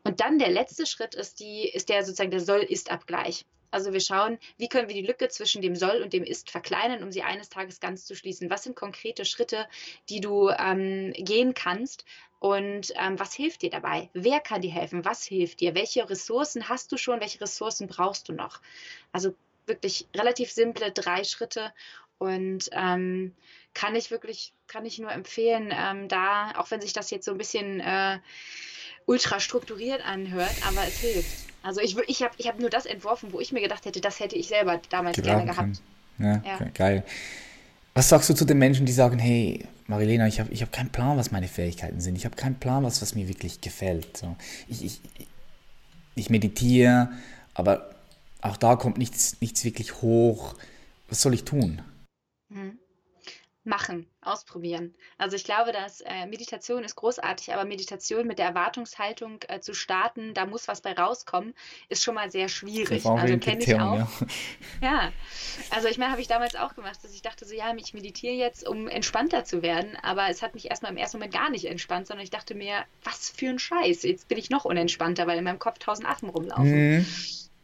B: Und dann der letzte Schritt ist, die, ist der sozusagen der Soll-Ist-Abgleich. Also wir schauen, wie können wir die Lücke zwischen dem Soll und dem Ist verkleinern, um sie eines Tages ganz zu schließen. Was sind konkrete Schritte, die du ähm, gehen kannst? Und ähm, was hilft dir dabei? Wer kann dir helfen? Was hilft dir? Welche Ressourcen hast du schon? Welche Ressourcen brauchst du noch? Also wirklich relativ simple drei Schritte und ähm, kann ich wirklich, kann ich nur empfehlen, ähm, da, auch wenn sich das jetzt so ein bisschen äh, ultra strukturiert anhört, aber es hilft. Also ich, ich habe ich hab nur das entworfen, wo ich mir gedacht hätte, das hätte ich selber damals Gebrauchen gerne gehabt.
A: Ja, ja. geil. Was sagst du zu den Menschen, die sagen, hey, Marilena, ich habe ich hab keinen Plan, was meine Fähigkeiten sind. Ich habe keinen Plan, was, was mir wirklich gefällt. So, ich, ich, ich meditiere, aber auch da kommt nichts, nichts wirklich hoch. Was soll ich tun?
B: Mhm machen, ausprobieren. Also ich glaube, dass äh, Meditation ist großartig, aber Meditation mit der Erwartungshaltung äh, zu starten, da muss was bei rauskommen, ist schon mal sehr schwierig. Also kenne ich auch. Ja. ja. also ich meine, habe ich damals auch gemacht, dass ich dachte so, ja, ich meditiere jetzt, um entspannter zu werden, aber es hat mich erstmal im ersten Moment gar nicht entspannt, sondern ich dachte mir, was für ein Scheiß, jetzt bin ich noch unentspannter, weil in meinem Kopf tausend Affen rumlaufen. Mhm.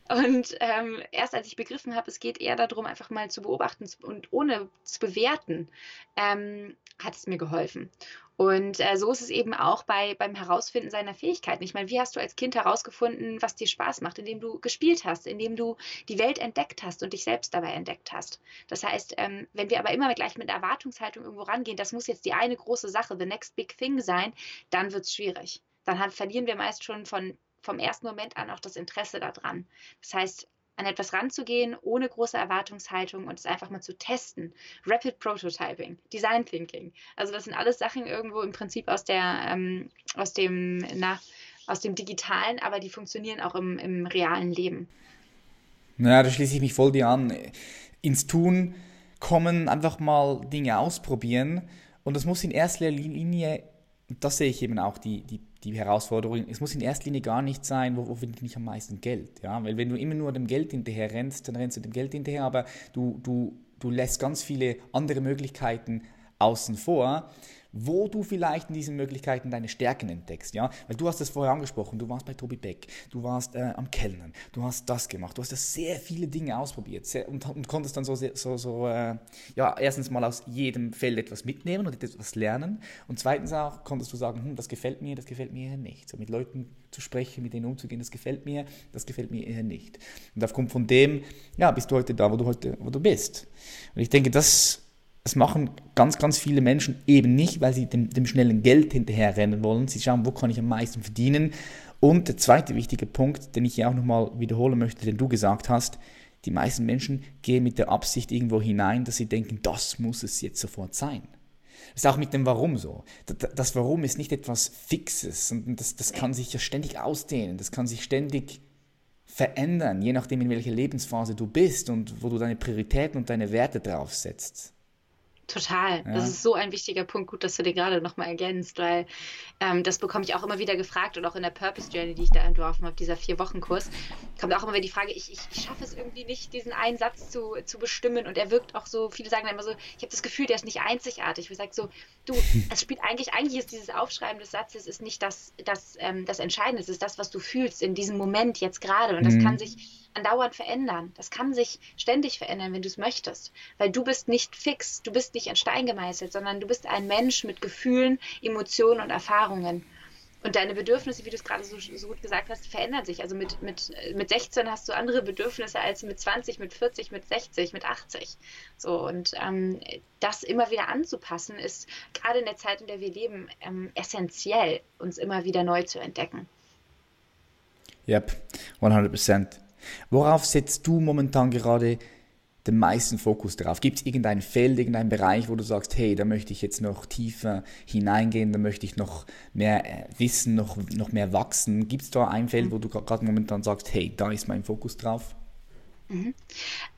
B: Und ähm, erst als ich begriffen habe, es geht eher darum, einfach mal zu beobachten und ohne zu bewerten, ähm, hat es mir geholfen. Und äh, so ist es eben auch bei, beim Herausfinden seiner Fähigkeiten. Ich meine, wie hast du als Kind herausgefunden, was dir Spaß macht, indem du gespielt hast, indem du die Welt entdeckt hast und dich selbst dabei entdeckt hast. Das heißt, ähm, wenn wir aber immer gleich mit Erwartungshaltung irgendwo rangehen, das muss jetzt die eine große Sache, the next big thing sein, dann wird es schwierig. Dann haben, verlieren wir meist schon von vom ersten Moment an auch das Interesse daran. Das heißt, an etwas ranzugehen, ohne große Erwartungshaltung und es einfach mal zu testen. Rapid Prototyping, Design Thinking. Also das sind alles Sachen irgendwo im Prinzip aus der, ähm, aus dem, na, aus dem Digitalen, aber die funktionieren auch im, im realen Leben.
A: Ja, da schließe ich mich voll dir an. Ins Tun kommen, einfach mal Dinge ausprobieren. Und das muss in erster Linie, das sehe ich eben auch, die, die die Herausforderung, es muss in erster Linie gar nicht sein, wo, wo finde ich am meisten Geld. Ja? Weil wenn du immer nur dem Geld hinterher rennst, dann rennst du dem Geld hinterher, aber du, du, du lässt ganz viele andere Möglichkeiten außen vor, wo du vielleicht in diesen Möglichkeiten deine Stärken entdeckst, ja, weil du hast es vorher angesprochen, du warst bei Tobi Beck, du warst äh, am Kellnern, du hast das gemacht, du hast ja sehr viele Dinge ausprobiert sehr, und, und, konntest dann so, so, so äh, ja, erstens mal aus jedem Feld etwas mitnehmen und etwas lernen und zweitens auch konntest du sagen, hm, das gefällt mir, das gefällt mir nicht, so mit Leuten zu sprechen, mit denen umzugehen, das gefällt mir, das gefällt mir eher nicht. Und aufgrund von dem, ja, bist du heute da, wo du heute, wo du bist. Und ich denke, das das machen ganz, ganz viele Menschen eben nicht, weil sie dem, dem schnellen Geld hinterherrennen wollen. Sie schauen, wo kann ich am meisten verdienen. Und der zweite wichtige Punkt, den ich hier auch nochmal wiederholen möchte, den du gesagt hast, die meisten Menschen gehen mit der Absicht irgendwo hinein, dass sie denken, das muss es jetzt sofort sein. Das ist auch mit dem Warum so. Das Warum ist nicht etwas Fixes und das, das kann sich ja ständig ausdehnen, das kann sich ständig verändern, je nachdem, in welcher Lebensphase du bist und wo du deine Prioritäten und deine Werte drauf setzt.
B: Total. Ja. Das ist so ein wichtiger Punkt. Gut, dass du den gerade nochmal ergänzt, weil ähm, das bekomme ich auch immer wieder gefragt und auch in der Purpose Journey, die ich da entworfen habe, dieser Vier-Wochen-Kurs, kommt auch immer wieder die Frage, ich, ich, ich, schaffe es irgendwie nicht, diesen einen Satz zu, zu bestimmen und er wirkt auch so, viele sagen dann immer so, ich habe das Gefühl, der ist nicht einzigartig. Ich sage so, du, es spielt eigentlich, eigentlich ist dieses Aufschreiben des Satzes ist nicht das, das, ähm, das Entscheidende, es ist das, was du fühlst in diesem Moment jetzt gerade und das mhm. kann sich andauernd verändern. Das kann sich ständig verändern, wenn du es möchtest. Weil du bist nicht fix, du bist nicht in Stein gemeißelt, sondern du bist ein Mensch mit Gefühlen, Emotionen und Erfahrungen. Und deine Bedürfnisse, wie du es gerade so, so, gut gesagt hast, verändern sich. Also mit, mit, mit 16 hast du andere Bedürfnisse als mit 20, mit 40, mit 60, mit 80. So, und ähm, das immer wieder anzupassen, ist gerade in der Zeit, in der wir leben, ähm, essentiell, uns immer wieder neu zu entdecken.
A: Yep, 100 Prozent. Worauf setzt du momentan gerade den meisten Fokus drauf? Gibt es irgendein Feld, irgendeinen Bereich, wo du sagst, hey, da möchte ich jetzt noch tiefer hineingehen, da möchte ich noch mehr äh, wissen, noch, noch mehr wachsen? Gibt es da ein Feld, wo du gerade momentan sagst, hey, da ist mein Fokus drauf?
B: Mhm.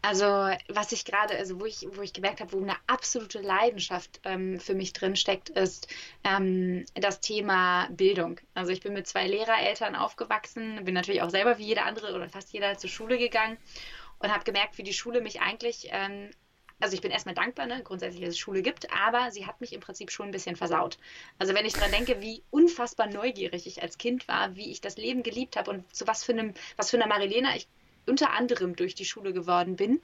B: Also was ich gerade, also wo ich, wo ich gemerkt habe, wo eine absolute Leidenschaft ähm, für mich drin steckt, ist ähm, das Thema Bildung. Also ich bin mit zwei Lehrereltern aufgewachsen, bin natürlich auch selber wie jeder andere oder fast jeder zur Schule gegangen und habe gemerkt, wie die Schule mich eigentlich ähm, also ich bin erstmal dankbar, ne, grundsätzlich, dass es Schule gibt, aber sie hat mich im Prinzip schon ein bisschen versaut. Also wenn ich daran denke, wie unfassbar neugierig ich als Kind war, wie ich das Leben geliebt habe und zu was für einem, was für einer Marilena ich unter anderem durch die Schule geworden bin,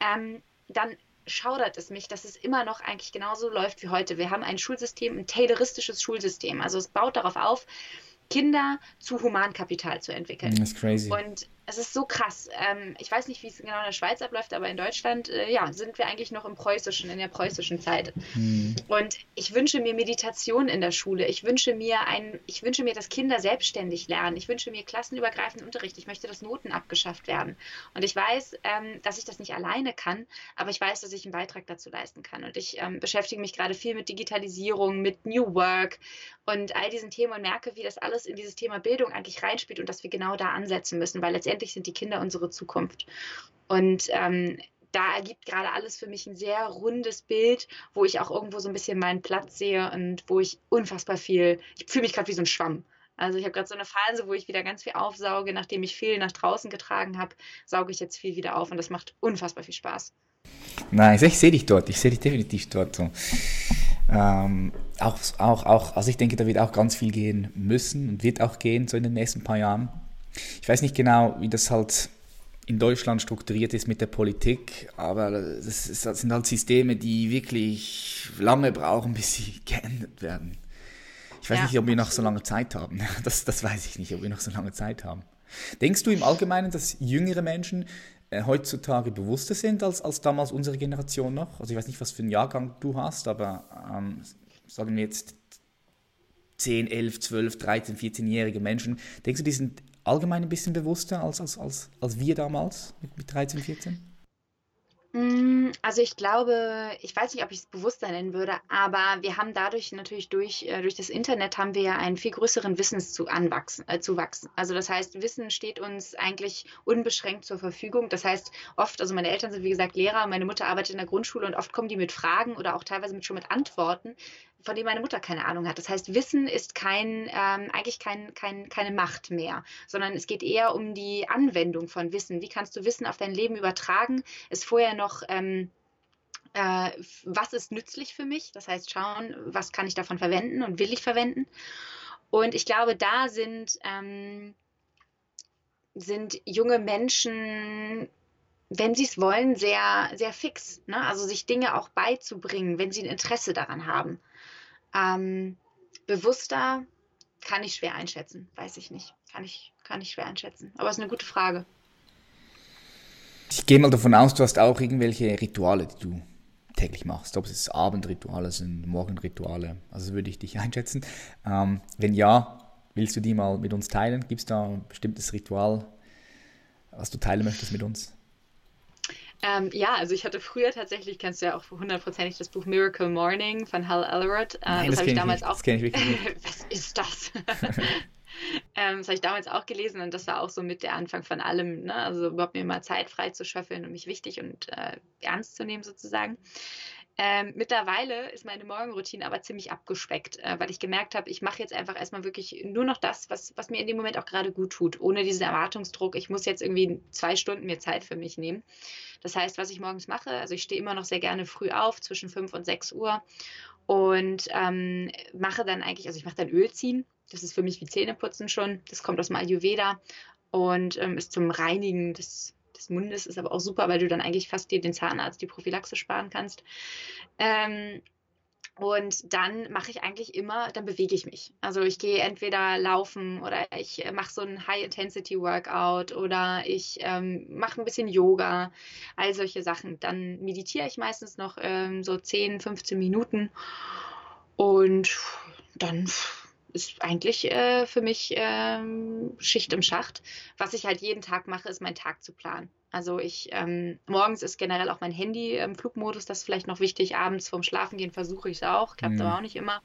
B: ähm, dann schaudert es mich, dass es immer noch eigentlich genauso läuft wie heute. Wir haben ein Schulsystem, ein tayloristisches Schulsystem. Also es baut darauf auf, Kinder zu Humankapital zu entwickeln.
A: Das ist crazy.
B: Und es ist so krass. Ähm, ich weiß nicht, wie es genau in der Schweiz abläuft, aber in Deutschland, äh, ja, sind wir eigentlich noch im preußischen, in der preußischen Zeit. Hm. Und ich wünsche mir Meditation in der Schule. Ich wünsche mir ein, ich wünsche mir, dass Kinder selbstständig lernen. Ich wünsche mir klassenübergreifenden Unterricht. Ich möchte, dass Noten abgeschafft werden. Und ich weiß, ähm, dass ich das nicht alleine kann, aber ich weiß, dass ich einen Beitrag dazu leisten kann. Und ich ähm, beschäftige mich gerade viel mit Digitalisierung, mit New Work und all diesen Themen und merke, wie das alles in dieses Thema Bildung eigentlich reinspielt und dass wir genau da ansetzen müssen, weil letztendlich letztendlich sind die Kinder unsere Zukunft. Und ähm, da ergibt gerade alles für mich ein sehr rundes Bild, wo ich auch irgendwo so ein bisschen meinen Platz sehe und wo ich unfassbar viel, ich fühle mich gerade wie so ein Schwamm. Also ich habe gerade so eine Phase, wo ich wieder ganz viel aufsauge, nachdem ich viel nach draußen getragen habe, sauge ich jetzt viel wieder auf und das macht unfassbar viel Spaß.
A: Nein, ich sehe dich dort, ich sehe dich definitiv dort so. Ähm, auch, auch, auch, also ich denke, da wird auch ganz viel gehen müssen und wird auch gehen, so in den nächsten paar Jahren. Ich weiß nicht genau, wie das halt in Deutschland strukturiert ist mit der Politik, aber das, sind halt Systeme, die wirklich lange brauchen, bis sie geändert werden. Ich weiß ja. nicht, ob wir noch so lange Zeit haben. Das, das weiß ich nicht, ob wir noch so lange Zeit haben. Denkst du im Allgemeinen, dass jüngere Menschen äh, heutzutage bewusster sind als, als damals unsere Generation noch? Also ich weiß nicht, was für einen Jahrgang du hast, aber ähm, sagen wir jetzt 10, 11, 12, 13, 14-jährige Menschen. Denkst du, die sind allgemein ein bisschen bewusster als, als, als, als wir damals mit, mit 13, 14?
B: Mm, also ich glaube, ich weiß nicht, ob ich es bewusster nennen würde, aber wir haben dadurch natürlich durch, äh, durch das Internet haben wir ja einen viel größeren Wissenszuwachs. Äh. Also das heißt, Wissen steht uns eigentlich unbeschränkt zur Verfügung. Das heißt, oft, also meine Eltern sind wie gesagt Lehrer, meine Mutter arbeitet in der Grundschule und oft kommen die mit Fragen oder auch teilweise mit, schon mit Antworten, von denen meine Mutter keine Ahnung hat. Das heißt, Wissen ist kein, ähm, eigentlich kein, kein, keine Macht mehr, sondern es geht eher um die Anwendung von Wissen. Wie kannst du Wissen auf dein Leben übertragen? Ist vorher noch ähm, äh, was ist nützlich für mich? Das heißt, schauen, was kann ich davon verwenden und will ich verwenden. Und ich glaube, da sind, ähm, sind junge Menschen, wenn sie es wollen, sehr, sehr fix. Ne? Also sich Dinge auch beizubringen, wenn sie ein Interesse daran haben. Ähm, bewusster kann ich schwer einschätzen, weiß ich nicht. Kann ich, kann ich schwer einschätzen. Aber es ist eine gute Frage.
A: Ich gehe mal davon aus, du hast auch irgendwelche Rituale, die du täglich machst. Ob es Abendrituale sind, Morgenrituale. Also würde ich dich einschätzen. Ähm, wenn ja, willst du die mal mit uns teilen? Gibt es da ein bestimmtes Ritual, was du teilen möchtest mit uns?
B: Ähm, ja, also ich hatte früher tatsächlich, kennst du ja auch hundertprozentig das Buch Miracle Morning von Hal Elrod. Äh,
A: Nein, das, das habe ich damals nicht. auch. Das kenne ich wirklich
B: nicht. was ist das? ähm, das habe ich damals auch gelesen und das war auch so mit der Anfang von allem. Ne? Also überhaupt mir mal Zeit frei zu schöffeln und mich wichtig und äh, ernst zu nehmen sozusagen. Ähm, mittlerweile ist meine Morgenroutine aber ziemlich abgespeckt, äh, weil ich gemerkt habe, ich mache jetzt einfach erstmal wirklich nur noch das, was, was mir in dem Moment auch gerade gut tut, ohne diesen Erwartungsdruck. Ich muss jetzt irgendwie zwei Stunden mir Zeit für mich nehmen. Das heißt, was ich morgens mache, also ich stehe immer noch sehr gerne früh auf, zwischen 5 und 6 Uhr und ähm, mache dann eigentlich, also ich mache dann Öl ziehen. Das ist für mich wie Zähneputzen schon. Das kommt aus dem Ayurveda und ähm, ist zum Reinigen des des Mundes ist aber auch super, weil du dann eigentlich fast dir den Zahnarzt die Prophylaxe sparen kannst. Ähm, und dann mache ich eigentlich immer, dann bewege ich mich. Also ich gehe entweder laufen oder ich mache so ein High-Intensity-Workout oder ich ähm, mache ein bisschen Yoga, all solche Sachen. Dann meditiere ich meistens noch ähm, so 10, 15 Minuten und dann ist eigentlich äh, für mich ähm, Schicht im Schacht. Was ich halt jeden Tag mache, ist meinen Tag zu planen. Also ich ähm, morgens ist generell auch mein Handy im Flugmodus, das ist vielleicht noch wichtig. Abends vorm Schlafengehen versuche ich es auch, klappt mhm. aber auch nicht immer.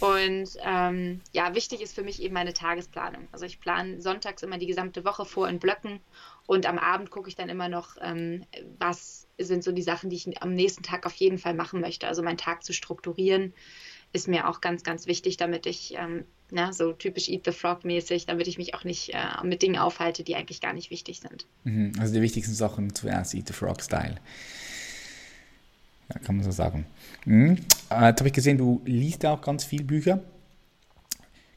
B: Und ähm, ja, wichtig ist für mich eben meine Tagesplanung. Also ich plane sonntags immer die gesamte Woche vor in Blöcken und am Abend gucke ich dann immer noch, ähm, was sind so die Sachen, die ich am nächsten Tag auf jeden Fall machen möchte. Also meinen Tag zu strukturieren ist mir auch ganz, ganz wichtig, damit ich, ähm, na, so typisch Eat the Frog mäßig, damit ich mich auch nicht äh, mit Dingen aufhalte, die eigentlich gar nicht wichtig sind.
A: Mhm, also die wichtigsten Sachen zuerst Eat the Frog Style. Ja, kann man so sagen. Mhm. Äh, jetzt habe ich gesehen, du liest auch ganz viel Bücher.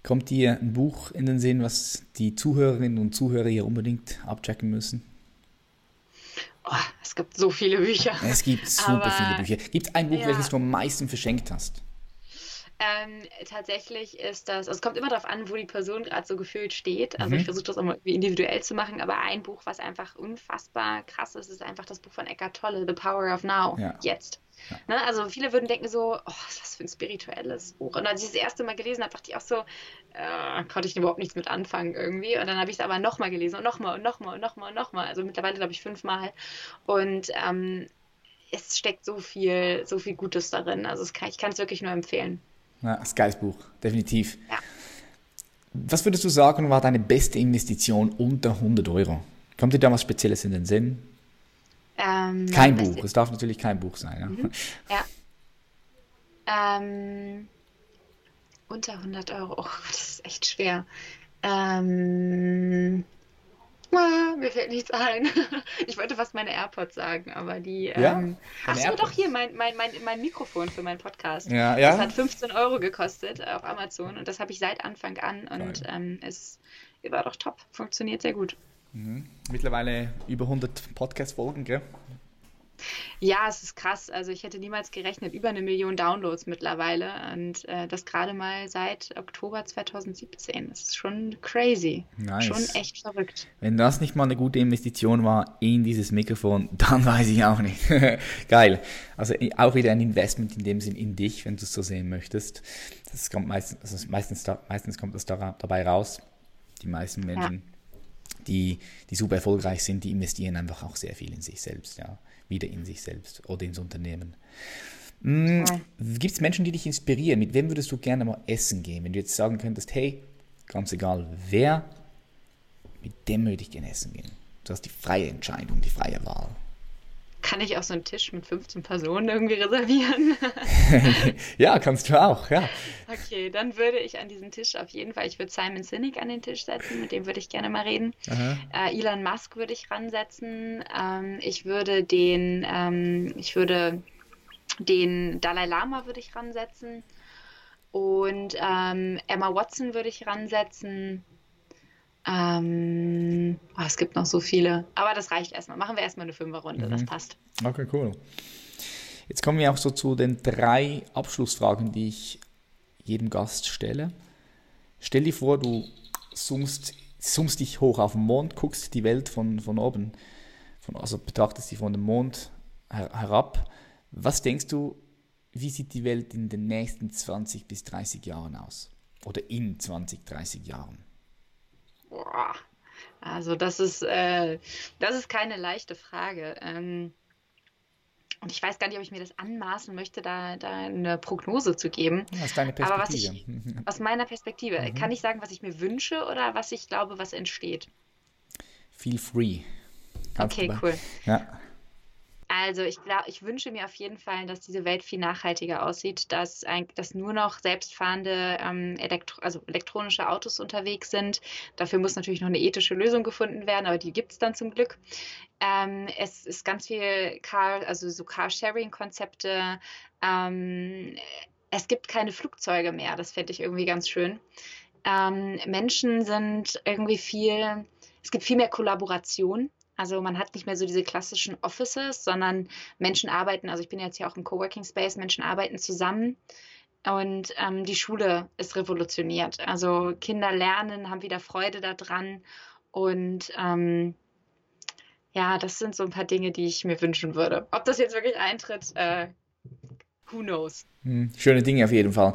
A: Kommt dir ein Buch in den Sinn, was die Zuhörerinnen und Zuhörer hier unbedingt abchecken müssen?
B: Oh, es gibt so viele Bücher.
A: Es gibt super Aber, viele Bücher. Gibt es ein Buch, ja. welches du am meisten verschenkt hast?
B: Ähm, tatsächlich ist das, also es kommt immer darauf an, wo die Person gerade so gefühlt steht. Also mhm. ich versuche das auch mal individuell zu machen, aber ein Buch, was einfach unfassbar krass ist, ist einfach das Buch von Eckhart Tolle, The Power of Now, ja. jetzt. Ja. Ne? Also viele würden denken so, oh, was für ein spirituelles Buch. Und als ich das erste Mal gelesen habe, dachte ich auch so, äh, konnte ich überhaupt nichts mit anfangen irgendwie. Und dann habe ich es aber nochmal gelesen und nochmal und nochmal und nochmal und nochmal. Also mittlerweile glaube ich fünfmal. Und ähm, es steckt so viel, so viel Gutes darin. Also kann, ich kann es wirklich nur empfehlen.
A: Ja, das geiles Buch, definitiv. Ja. Was würdest du sagen, war deine beste Investition unter 100 Euro? Kommt dir da was Spezielles in den Sinn? Ähm, kein Buch, es darf natürlich kein Buch sein. Ja. Mhm.
B: ja. Ähm, unter 100 Euro, oh, das ist echt schwer. Ähm, Ah, mir fällt nichts ein. Ich wollte fast meine AirPods sagen, aber die. Ja, ähm, achso, doch hier, mein, mein, mein, mein Mikrofon für meinen Podcast. Ja, ja. Das hat 15 Euro gekostet auf Amazon und das habe ich seit Anfang an und ähm, es war doch top. Funktioniert sehr gut.
A: Mhm. Mittlerweile über 100 Podcast-Folgen, gell?
B: Ja, es ist krass. Also ich hätte niemals gerechnet, über eine Million Downloads mittlerweile und äh, das gerade mal seit Oktober 2017. Das ist schon crazy. Nice. Schon echt verrückt.
A: Wenn das nicht mal eine gute Investition war in dieses Mikrofon, dann weiß ich auch nicht. Geil. Also auch wieder ein Investment in dem Sinn in dich, wenn du es so sehen möchtest. Das kommt meistens, also meistens, meistens kommt das dabei raus. Die meisten Menschen. Ja die, die super erfolgreich sind, die investieren einfach auch sehr viel in sich selbst. Ja wieder in sich selbst oder ins Unternehmen. Mhm. Gibt es Menschen, die dich inspirieren? Mit wem würdest du gerne mal essen gehen? Wenn du jetzt sagen könntest, hey, ganz egal wer, mit dem würde ich gerne essen gehen. Du hast die freie Entscheidung, die freie Wahl.
B: Kann ich auch so einen Tisch mit 15 Personen irgendwie reservieren?
A: ja, kannst du auch, ja.
B: Okay, dann würde ich an diesen Tisch auf jeden Fall, ich würde Simon Sinek an den Tisch setzen, mit dem würde ich gerne mal reden. Äh, Elon Musk würde ich ransetzen. Ähm, ich würde den, ähm, ich würde den Dalai Lama würde ich ransetzen. Und ähm, Emma Watson würde ich ransetzen. Ähm, oh, es gibt noch so viele. Aber das reicht erstmal. Machen wir erstmal eine Fünferrunde. Mhm. Das passt.
A: Okay, cool. Jetzt kommen wir auch so zu den drei Abschlussfragen, die ich jedem Gast stelle. Stell dir vor, du zoomst, zoomst dich hoch auf den Mond, guckst die Welt von, von oben, von, also betrachtest sie von dem Mond her, herab. Was denkst du, wie sieht die Welt in den nächsten 20 bis 30 Jahren aus? Oder in 20, 30 Jahren?
B: Boah. Also das ist, äh, das ist keine leichte Frage. Ähm, und ich weiß gar nicht, ob ich mir das anmaßen möchte, da, da eine Prognose zu geben.
A: Aus deiner Perspektive.
B: Aber was ich, aus meiner Perspektive, mhm. kann ich sagen, was ich mir wünsche oder was ich glaube, was entsteht?
A: Feel free.
B: Kannst okay, cool. Ja. Also ich glaube, ich wünsche mir auf jeden Fall, dass diese Welt viel nachhaltiger aussieht, dass, ein, dass nur noch selbstfahrende ähm, Elektro also elektronische Autos unterwegs sind. Dafür muss natürlich noch eine ethische Lösung gefunden werden, aber die gibt es dann zum Glück. Ähm, es ist ganz viel Car, also so Car-Sharing-Konzepte. Ähm, es gibt keine Flugzeuge mehr. Das fände ich irgendwie ganz schön. Ähm, Menschen sind irgendwie viel, es gibt viel mehr Kollaboration also man hat nicht mehr so diese klassischen Offices, sondern Menschen arbeiten, also ich bin jetzt hier auch im Coworking Space, Menschen arbeiten zusammen und ähm, die Schule ist revolutioniert. Also Kinder lernen, haben wieder Freude daran und ähm, ja, das sind so ein paar Dinge, die ich mir wünschen würde. Ob das jetzt wirklich eintritt, äh, who knows.
A: Hm, schöne Dinge auf jeden Fall.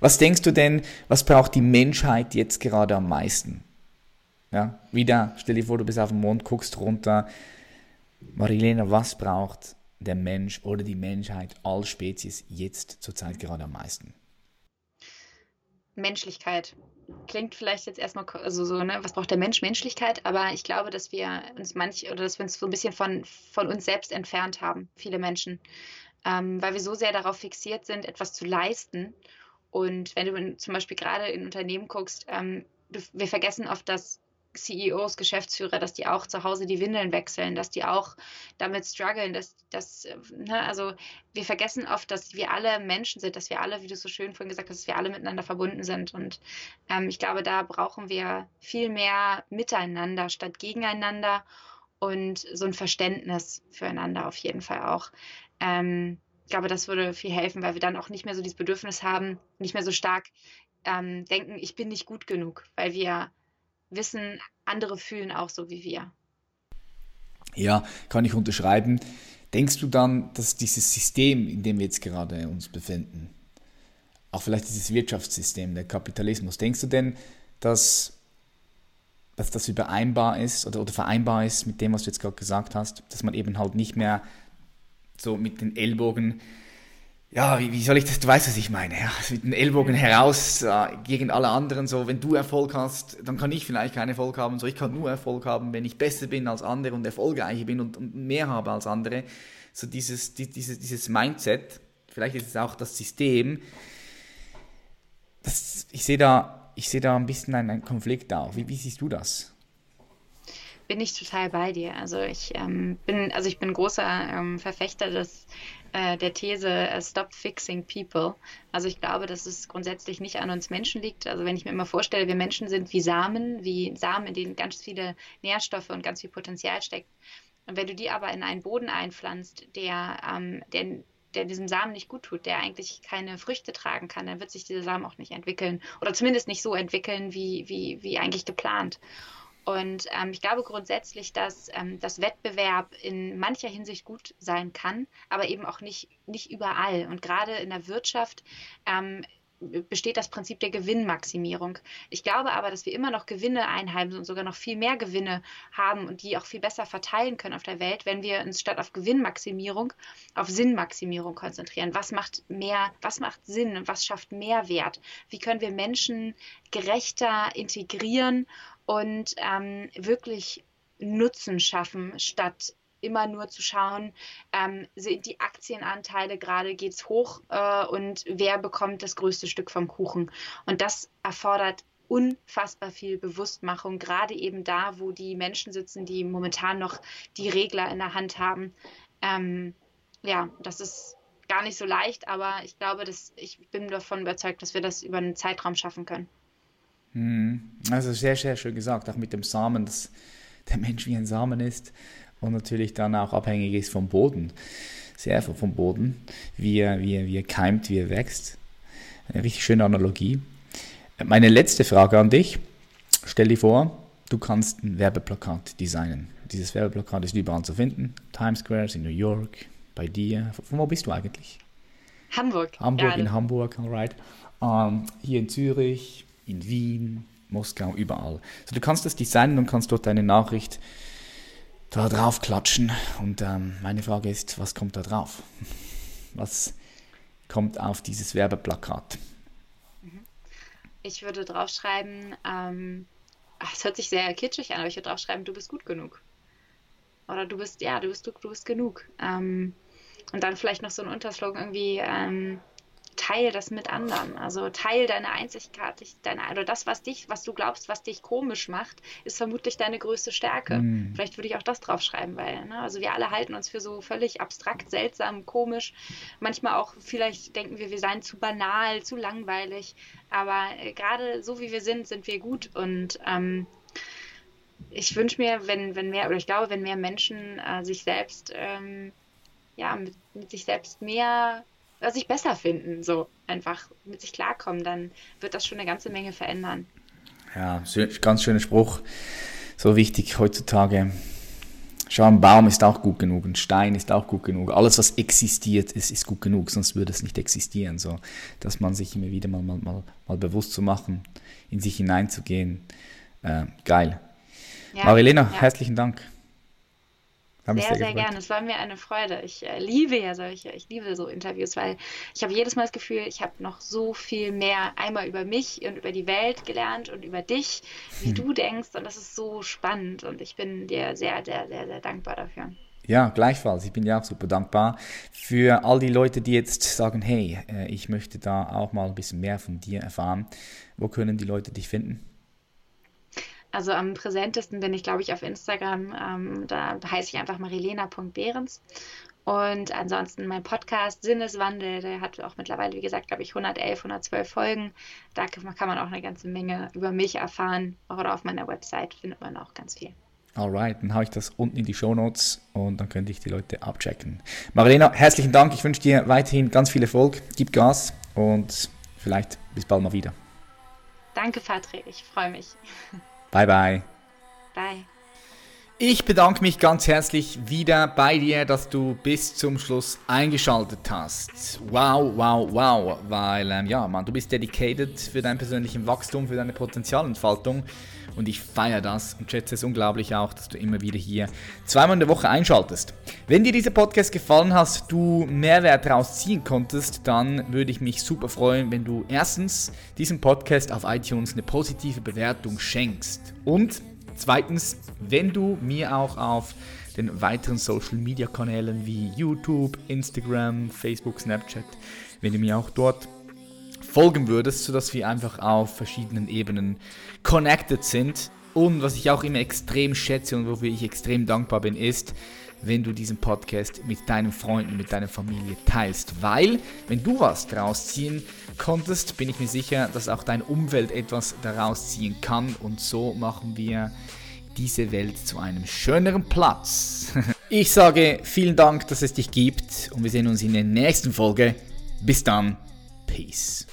A: Was denkst du denn, was braucht die Menschheit jetzt gerade am meisten? Ja, wieder, stell dir vor, du bist auf dem Mond, guckst runter. Marilena, was braucht der Mensch oder die Menschheit, all Spezies jetzt zurzeit gerade am meisten?
B: Menschlichkeit. Klingt vielleicht jetzt erstmal also so, ne, was braucht der Mensch? Menschlichkeit, aber ich glaube, dass wir uns manch oder dass wir uns so ein bisschen von, von uns selbst entfernt haben, viele Menschen. Ähm, weil wir so sehr darauf fixiert sind, etwas zu leisten. Und wenn du zum Beispiel gerade in Unternehmen guckst, ähm, wir vergessen oft, dass CEOs, Geschäftsführer, dass die auch zu Hause die Windeln wechseln, dass die auch damit strugglen, dass, dass ne, also wir vergessen oft, dass wir alle Menschen sind, dass wir alle, wie du so schön vorhin gesagt hast, dass wir alle miteinander verbunden sind. Und ähm, ich glaube, da brauchen wir viel mehr miteinander statt gegeneinander und so ein Verständnis füreinander auf jeden Fall auch. Ähm, ich glaube, das würde viel helfen, weil wir dann auch nicht mehr so dieses Bedürfnis haben, nicht mehr so stark ähm, denken, ich bin nicht gut genug, weil wir wissen, andere fühlen auch so wie wir.
A: Ja, kann ich unterschreiben. Denkst du dann, dass dieses System, in dem wir jetzt gerade uns befinden, auch vielleicht dieses Wirtschaftssystem, der Kapitalismus, denkst du denn, dass, dass das übereinbar ist oder, oder vereinbar ist mit dem, was du jetzt gerade gesagt hast, dass man eben halt nicht mehr so mit den Ellbogen ja, wie, wie, soll ich das, du weißt, was ich meine, ja, mit den Ellbogen heraus äh, gegen alle anderen, so, wenn du Erfolg hast, dann kann ich vielleicht keinen Erfolg haben, so, ich kann nur Erfolg haben, wenn ich besser bin als andere und erfolgreicher bin und, und mehr habe als andere, so dieses, die, dieses, dieses Mindset, vielleicht ist es auch das System, das, ich sehe da, ich sehe da ein bisschen einen, einen Konflikt auch, wie, wie siehst du das?
B: bin ich total bei dir. Also ich ähm, bin, also ich bin großer ähm, Verfechter des äh, der These uh, Stop Fixing People. Also ich glaube, dass es grundsätzlich nicht an uns Menschen liegt. Also wenn ich mir immer vorstelle, wir Menschen sind wie Samen, wie Samen, in denen ganz viele Nährstoffe und ganz viel Potenzial steckt. Und wenn du die aber in einen Boden einpflanzt, der, ähm, der der diesem Samen nicht gut tut, der eigentlich keine Früchte tragen kann, dann wird sich dieser Samen auch nicht entwickeln oder zumindest nicht so entwickeln, wie, wie, wie eigentlich geplant. Und ähm, ich glaube grundsätzlich, dass ähm, das Wettbewerb in mancher Hinsicht gut sein kann, aber eben auch nicht, nicht überall. Und gerade in der Wirtschaft ähm, besteht das Prinzip der Gewinnmaximierung. Ich glaube aber, dass wir immer noch Gewinne einheimsen und sogar noch viel mehr Gewinne haben und die auch viel besser verteilen können auf der Welt, wenn wir uns statt auf Gewinnmaximierung auf Sinnmaximierung konzentrieren. Was macht mehr, was macht Sinn und was schafft Mehrwert? Wie können wir Menschen gerechter integrieren und ähm, wirklich Nutzen schaffen, statt immer nur zu schauen, ähm, sind die Aktienanteile gerade, geht es hoch äh, und wer bekommt das größte Stück vom Kuchen. Und das erfordert unfassbar viel Bewusstmachung, gerade eben da, wo die Menschen sitzen, die momentan noch die Regler in der Hand haben. Ähm, ja, das ist gar nicht so leicht, aber ich glaube, dass ich bin davon überzeugt, dass wir das über einen Zeitraum schaffen können.
A: Hm. Also sehr, sehr schön gesagt, auch mit dem Samen, dass der Mensch wie ein Samen ist und natürlich dann auch abhängig ist vom Boden, sehr vom Boden, wie er, wie er, wie er keimt, wie er wächst. Eine richtig schöne Analogie. Meine letzte Frage an dich. Stell dir vor, du kannst ein Werbeplakat designen. Dieses Werbeplakat ist überall zu finden. Times Square in New York, bei dir. Von wo bist du eigentlich?
B: Hamburg.
A: Hamburg, ja, in Hamburg, alright. Um, ähm, hier in Zürich, in Wien, Moskau, überall. So, du kannst das designen und kannst dort deine Nachricht da drauf klatschen. Und ähm, meine Frage ist, was kommt da drauf? Was kommt auf dieses Werbeplakat?
B: Ich würde draufschreiben, ähm, es hört sich sehr kitschig an, aber ich würde draufschreiben, du bist gut genug. Oder du bist, ja, du bist, du, du bist genug. Ähm, und dann vielleicht noch so ein Unterslogan irgendwie, ähm, teil das mit anderen. Also teil deine Einzigartigkeit, deine, oder das, was dich, was du glaubst, was dich komisch macht, ist vermutlich deine größte Stärke. Mm. Vielleicht würde ich auch das draufschreiben, weil, ne, also wir alle halten uns für so völlig abstrakt, seltsam, komisch. Manchmal auch, vielleicht denken wir, wir seien zu banal, zu langweilig. Aber äh, gerade so wie wir sind, sind wir gut und ähm, ich wünsche mir, wenn, wenn mehr, oder ich glaube, wenn mehr Menschen äh, sich selbst, ähm, ja, mit, mit, sich selbst mehr sich besser finden, so einfach mit sich klarkommen, dann wird das schon eine ganze Menge verändern.
A: Ja, ganz schöner Spruch. So wichtig heutzutage. Schau, ein Baum ist auch gut genug, ein Stein ist auch gut genug. Alles, was existiert, ist, ist gut genug, sonst würde es nicht existieren. So, dass man sich immer wieder mal, mal, mal, mal bewusst zu machen, in sich hineinzugehen. Äh, geil. Ja, Marilena, ja. herzlichen Dank.
B: Sehr, sehr, sehr gerne. Es war mir eine Freude. Ich äh, liebe ja solche, ich liebe so Interviews, weil ich habe jedes Mal das Gefühl, ich habe noch so viel mehr einmal über mich und über die Welt gelernt und über dich, wie hm. du denkst. Und das ist so spannend und ich bin dir sehr, sehr, sehr, sehr dankbar dafür.
A: Ja, gleichfalls. Ich bin dir auch super dankbar für all die Leute, die jetzt sagen, hey, äh, ich möchte da auch mal ein bisschen mehr von dir erfahren. Wo können die Leute dich finden?
B: Also am präsentesten bin ich, glaube ich, auf Instagram. Ähm, da heiße ich einfach marilena.behrens. Und ansonsten mein Podcast Sinneswandel, der hat auch mittlerweile, wie gesagt, glaube ich, 111, 112 Folgen. Da kann man auch eine ganze Menge über mich erfahren. Oder auf meiner Website findet man auch ganz viel.
A: Alright, dann haue ich das unten in die Show Notes und dann könnte ich die Leute abchecken. Marilena, herzlichen Dank. Ich wünsche dir weiterhin ganz viel Erfolg. Gib Gas und vielleicht bis bald mal wieder.
B: Danke, Patrick. Ich freue mich.
A: Bye, bye.
B: Bye.
A: Ich bedanke mich ganz herzlich wieder bei dir, dass du bis zum Schluss eingeschaltet hast. Wow, wow, wow, weil ähm, ja, Mann, du bist dedicated für dein persönliches Wachstum, für deine Potenzialentfaltung und ich feiere das und schätze es unglaublich auch, dass du immer wieder hier zweimal in der Woche einschaltest. Wenn dir dieser Podcast gefallen hat, du Mehrwert daraus ziehen konntest, dann würde ich mich super freuen, wenn du erstens diesem Podcast auf iTunes eine positive Bewertung schenkst und Zweitens, wenn du mir auch auf den weiteren Social Media Kanälen wie YouTube, Instagram, Facebook, Snapchat, wenn du mir auch dort folgen würdest, sodass wir einfach auf verschiedenen Ebenen connected sind. Und was ich auch immer extrem schätze und wofür ich extrem dankbar bin, ist, wenn du diesen Podcast mit deinen Freunden, mit deiner Familie teilst. Weil, wenn du was daraus ziehen konntest, bin ich mir sicher, dass auch dein Umfeld etwas daraus ziehen kann. Und so machen wir diese Welt zu einem schöneren Platz. Ich sage vielen Dank, dass es dich gibt und wir sehen uns in der nächsten Folge. Bis dann. Peace.